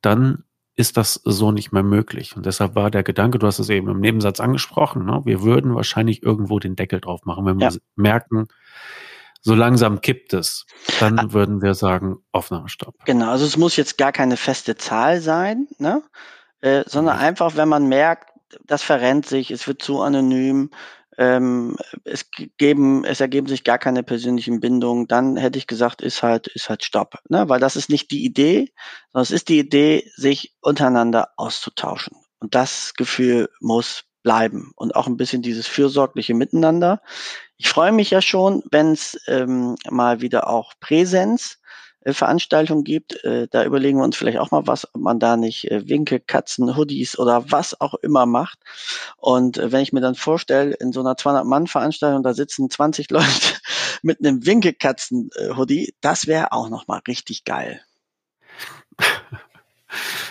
S2: dann ist das so nicht mehr möglich. Und deshalb war der Gedanke, du hast es eben im Nebensatz angesprochen, ne? wir würden wahrscheinlich irgendwo den Deckel drauf machen, wenn ja. wir merken, so langsam kippt es, dann ah. würden wir sagen, Aufnahmestopp.
S1: Genau, also es muss jetzt gar keine feste Zahl sein, ne? Äh, sondern mhm. einfach, wenn man merkt, das verrennt sich, es wird zu anonym, ähm, es geben, es ergeben sich gar keine persönlichen Bindungen, dann hätte ich gesagt, ist halt, ist halt Stopp. Ne? Weil das ist nicht die Idee, sondern es ist die Idee, sich untereinander auszutauschen. Und das Gefühl muss bleiben und auch ein bisschen dieses fürsorgliche Miteinander. Ich freue mich ja schon, wenn es ähm, mal wieder auch Präsenz äh, gibt. Äh, da überlegen wir uns vielleicht auch mal was, ob man da nicht äh, Winke, Katzen, Hoodies oder was auch immer macht. Und äh, wenn ich mir dann vorstelle, in so einer 200-Mann-Veranstaltung, da sitzen 20 [LAUGHS] Leute mit einem Winke-Katzen-Hoodie, das wäre auch noch mal richtig geil. [LAUGHS]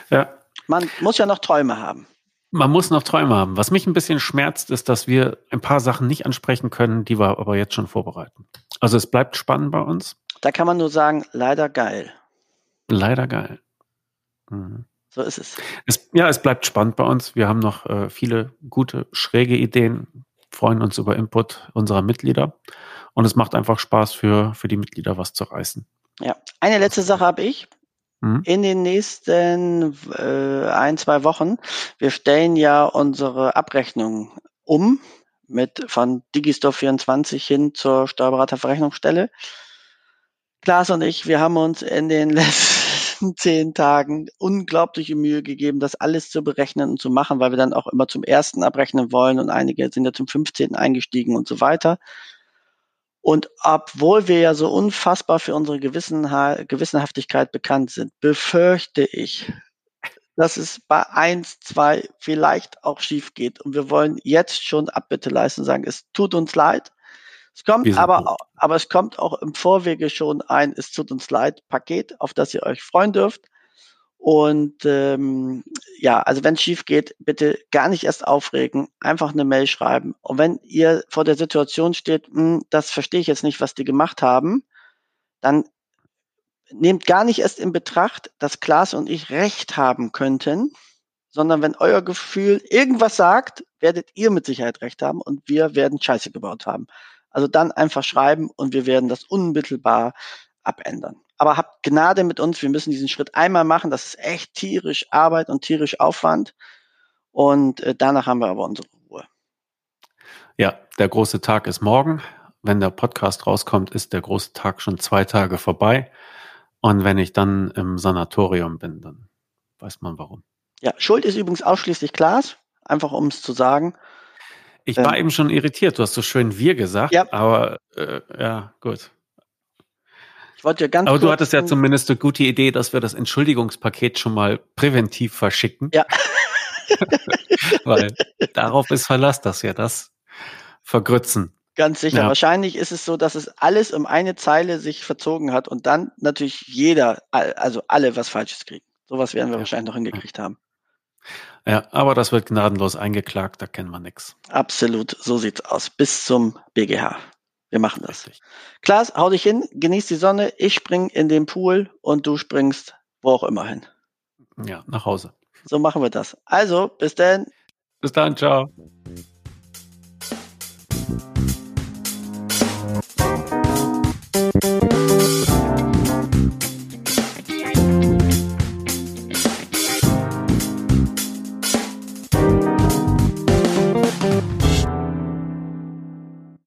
S1: Ja. Man muss ja noch Träume haben.
S2: Man muss noch Träume haben. Was mich ein bisschen schmerzt, ist, dass wir ein paar Sachen nicht ansprechen können, die wir aber jetzt schon vorbereiten. Also es bleibt spannend bei uns.
S1: Da kann man nur sagen, leider geil.
S2: Leider geil. Mhm.
S1: So ist es.
S2: es. Ja, es bleibt spannend bei uns. Wir haben noch äh, viele gute, schräge Ideen, freuen uns über Input unserer Mitglieder. Und es macht einfach Spaß für, für die Mitglieder, was zu reißen.
S1: Ja, eine letzte Sache habe ich. Mhm. In den nächsten äh, ein, zwei Wochen, wir stellen ja unsere Abrechnung um mit von Digistore 24 hin zur Steuerberaterverrechnungsstelle. Klaas und ich, wir haben uns in den [LAUGHS] letzten zehn Tagen unglaubliche Mühe gegeben, das alles zu berechnen und zu machen, weil wir dann auch immer zum ersten abrechnen wollen und einige sind ja zum 15. eingestiegen und so weiter. Und obwohl wir ja so unfassbar für unsere Gewissenha Gewissenhaftigkeit bekannt sind, befürchte ich, dass es bei eins, zwei vielleicht auch schief geht. Und wir wollen jetzt schon Abbitte leisten und sagen, es tut uns leid. Es kommt aber, aber es kommt auch im Vorwege schon ein, es tut uns leid, Paket, auf das ihr euch freuen dürft. Und ähm, ja, also wenn es schief geht, bitte gar nicht erst aufregen, einfach eine Mail schreiben. Und wenn ihr vor der Situation steht, hm, das verstehe ich jetzt nicht, was die gemacht haben, dann nehmt gar nicht erst in Betracht, dass Klaas und ich recht haben könnten, sondern wenn euer Gefühl irgendwas sagt, werdet ihr mit Sicherheit recht haben und wir werden Scheiße gebaut haben. Also dann einfach schreiben und wir werden das unmittelbar abändern. Aber habt Gnade mit uns, wir müssen diesen Schritt einmal machen. Das ist echt tierisch Arbeit und tierisch Aufwand. Und äh, danach haben wir aber unsere Ruhe.
S2: Ja, der große Tag ist morgen. Wenn der Podcast rauskommt, ist der große Tag schon zwei Tage vorbei. Und wenn ich dann im Sanatorium bin, dann weiß man warum.
S1: Ja, Schuld ist übrigens ausschließlich Klaas, einfach um es zu sagen.
S2: Ich war ähm, eben schon irritiert. Du hast so schön wir gesagt, ja. aber äh, ja, gut. Ich wollte ja ganz Aber du hattest ja zumindest eine gute Idee, dass wir das Entschuldigungspaket schon mal präventiv verschicken.
S1: Ja. [LAUGHS]
S2: Weil darauf ist Verlass, dass wir das vergrützen.
S1: Ganz sicher. Ja. Wahrscheinlich ist es so, dass es alles um eine Zeile sich verzogen hat und dann natürlich jeder, also alle was Falsches kriegen. Sowas werden wir ja. wahrscheinlich noch hingekriegt haben.
S2: Ja, aber das wird gnadenlos eingeklagt, da kennen wir nichts.
S1: Absolut, so sieht's aus. Bis zum BGH. Wir machen das. Richtig. Klaas, hau dich hin, genieß die Sonne, ich spring in den Pool und du springst wo auch immer hin.
S2: Ja, nach Hause.
S1: So machen wir das. Also, bis dann.
S2: Bis dann, ciao.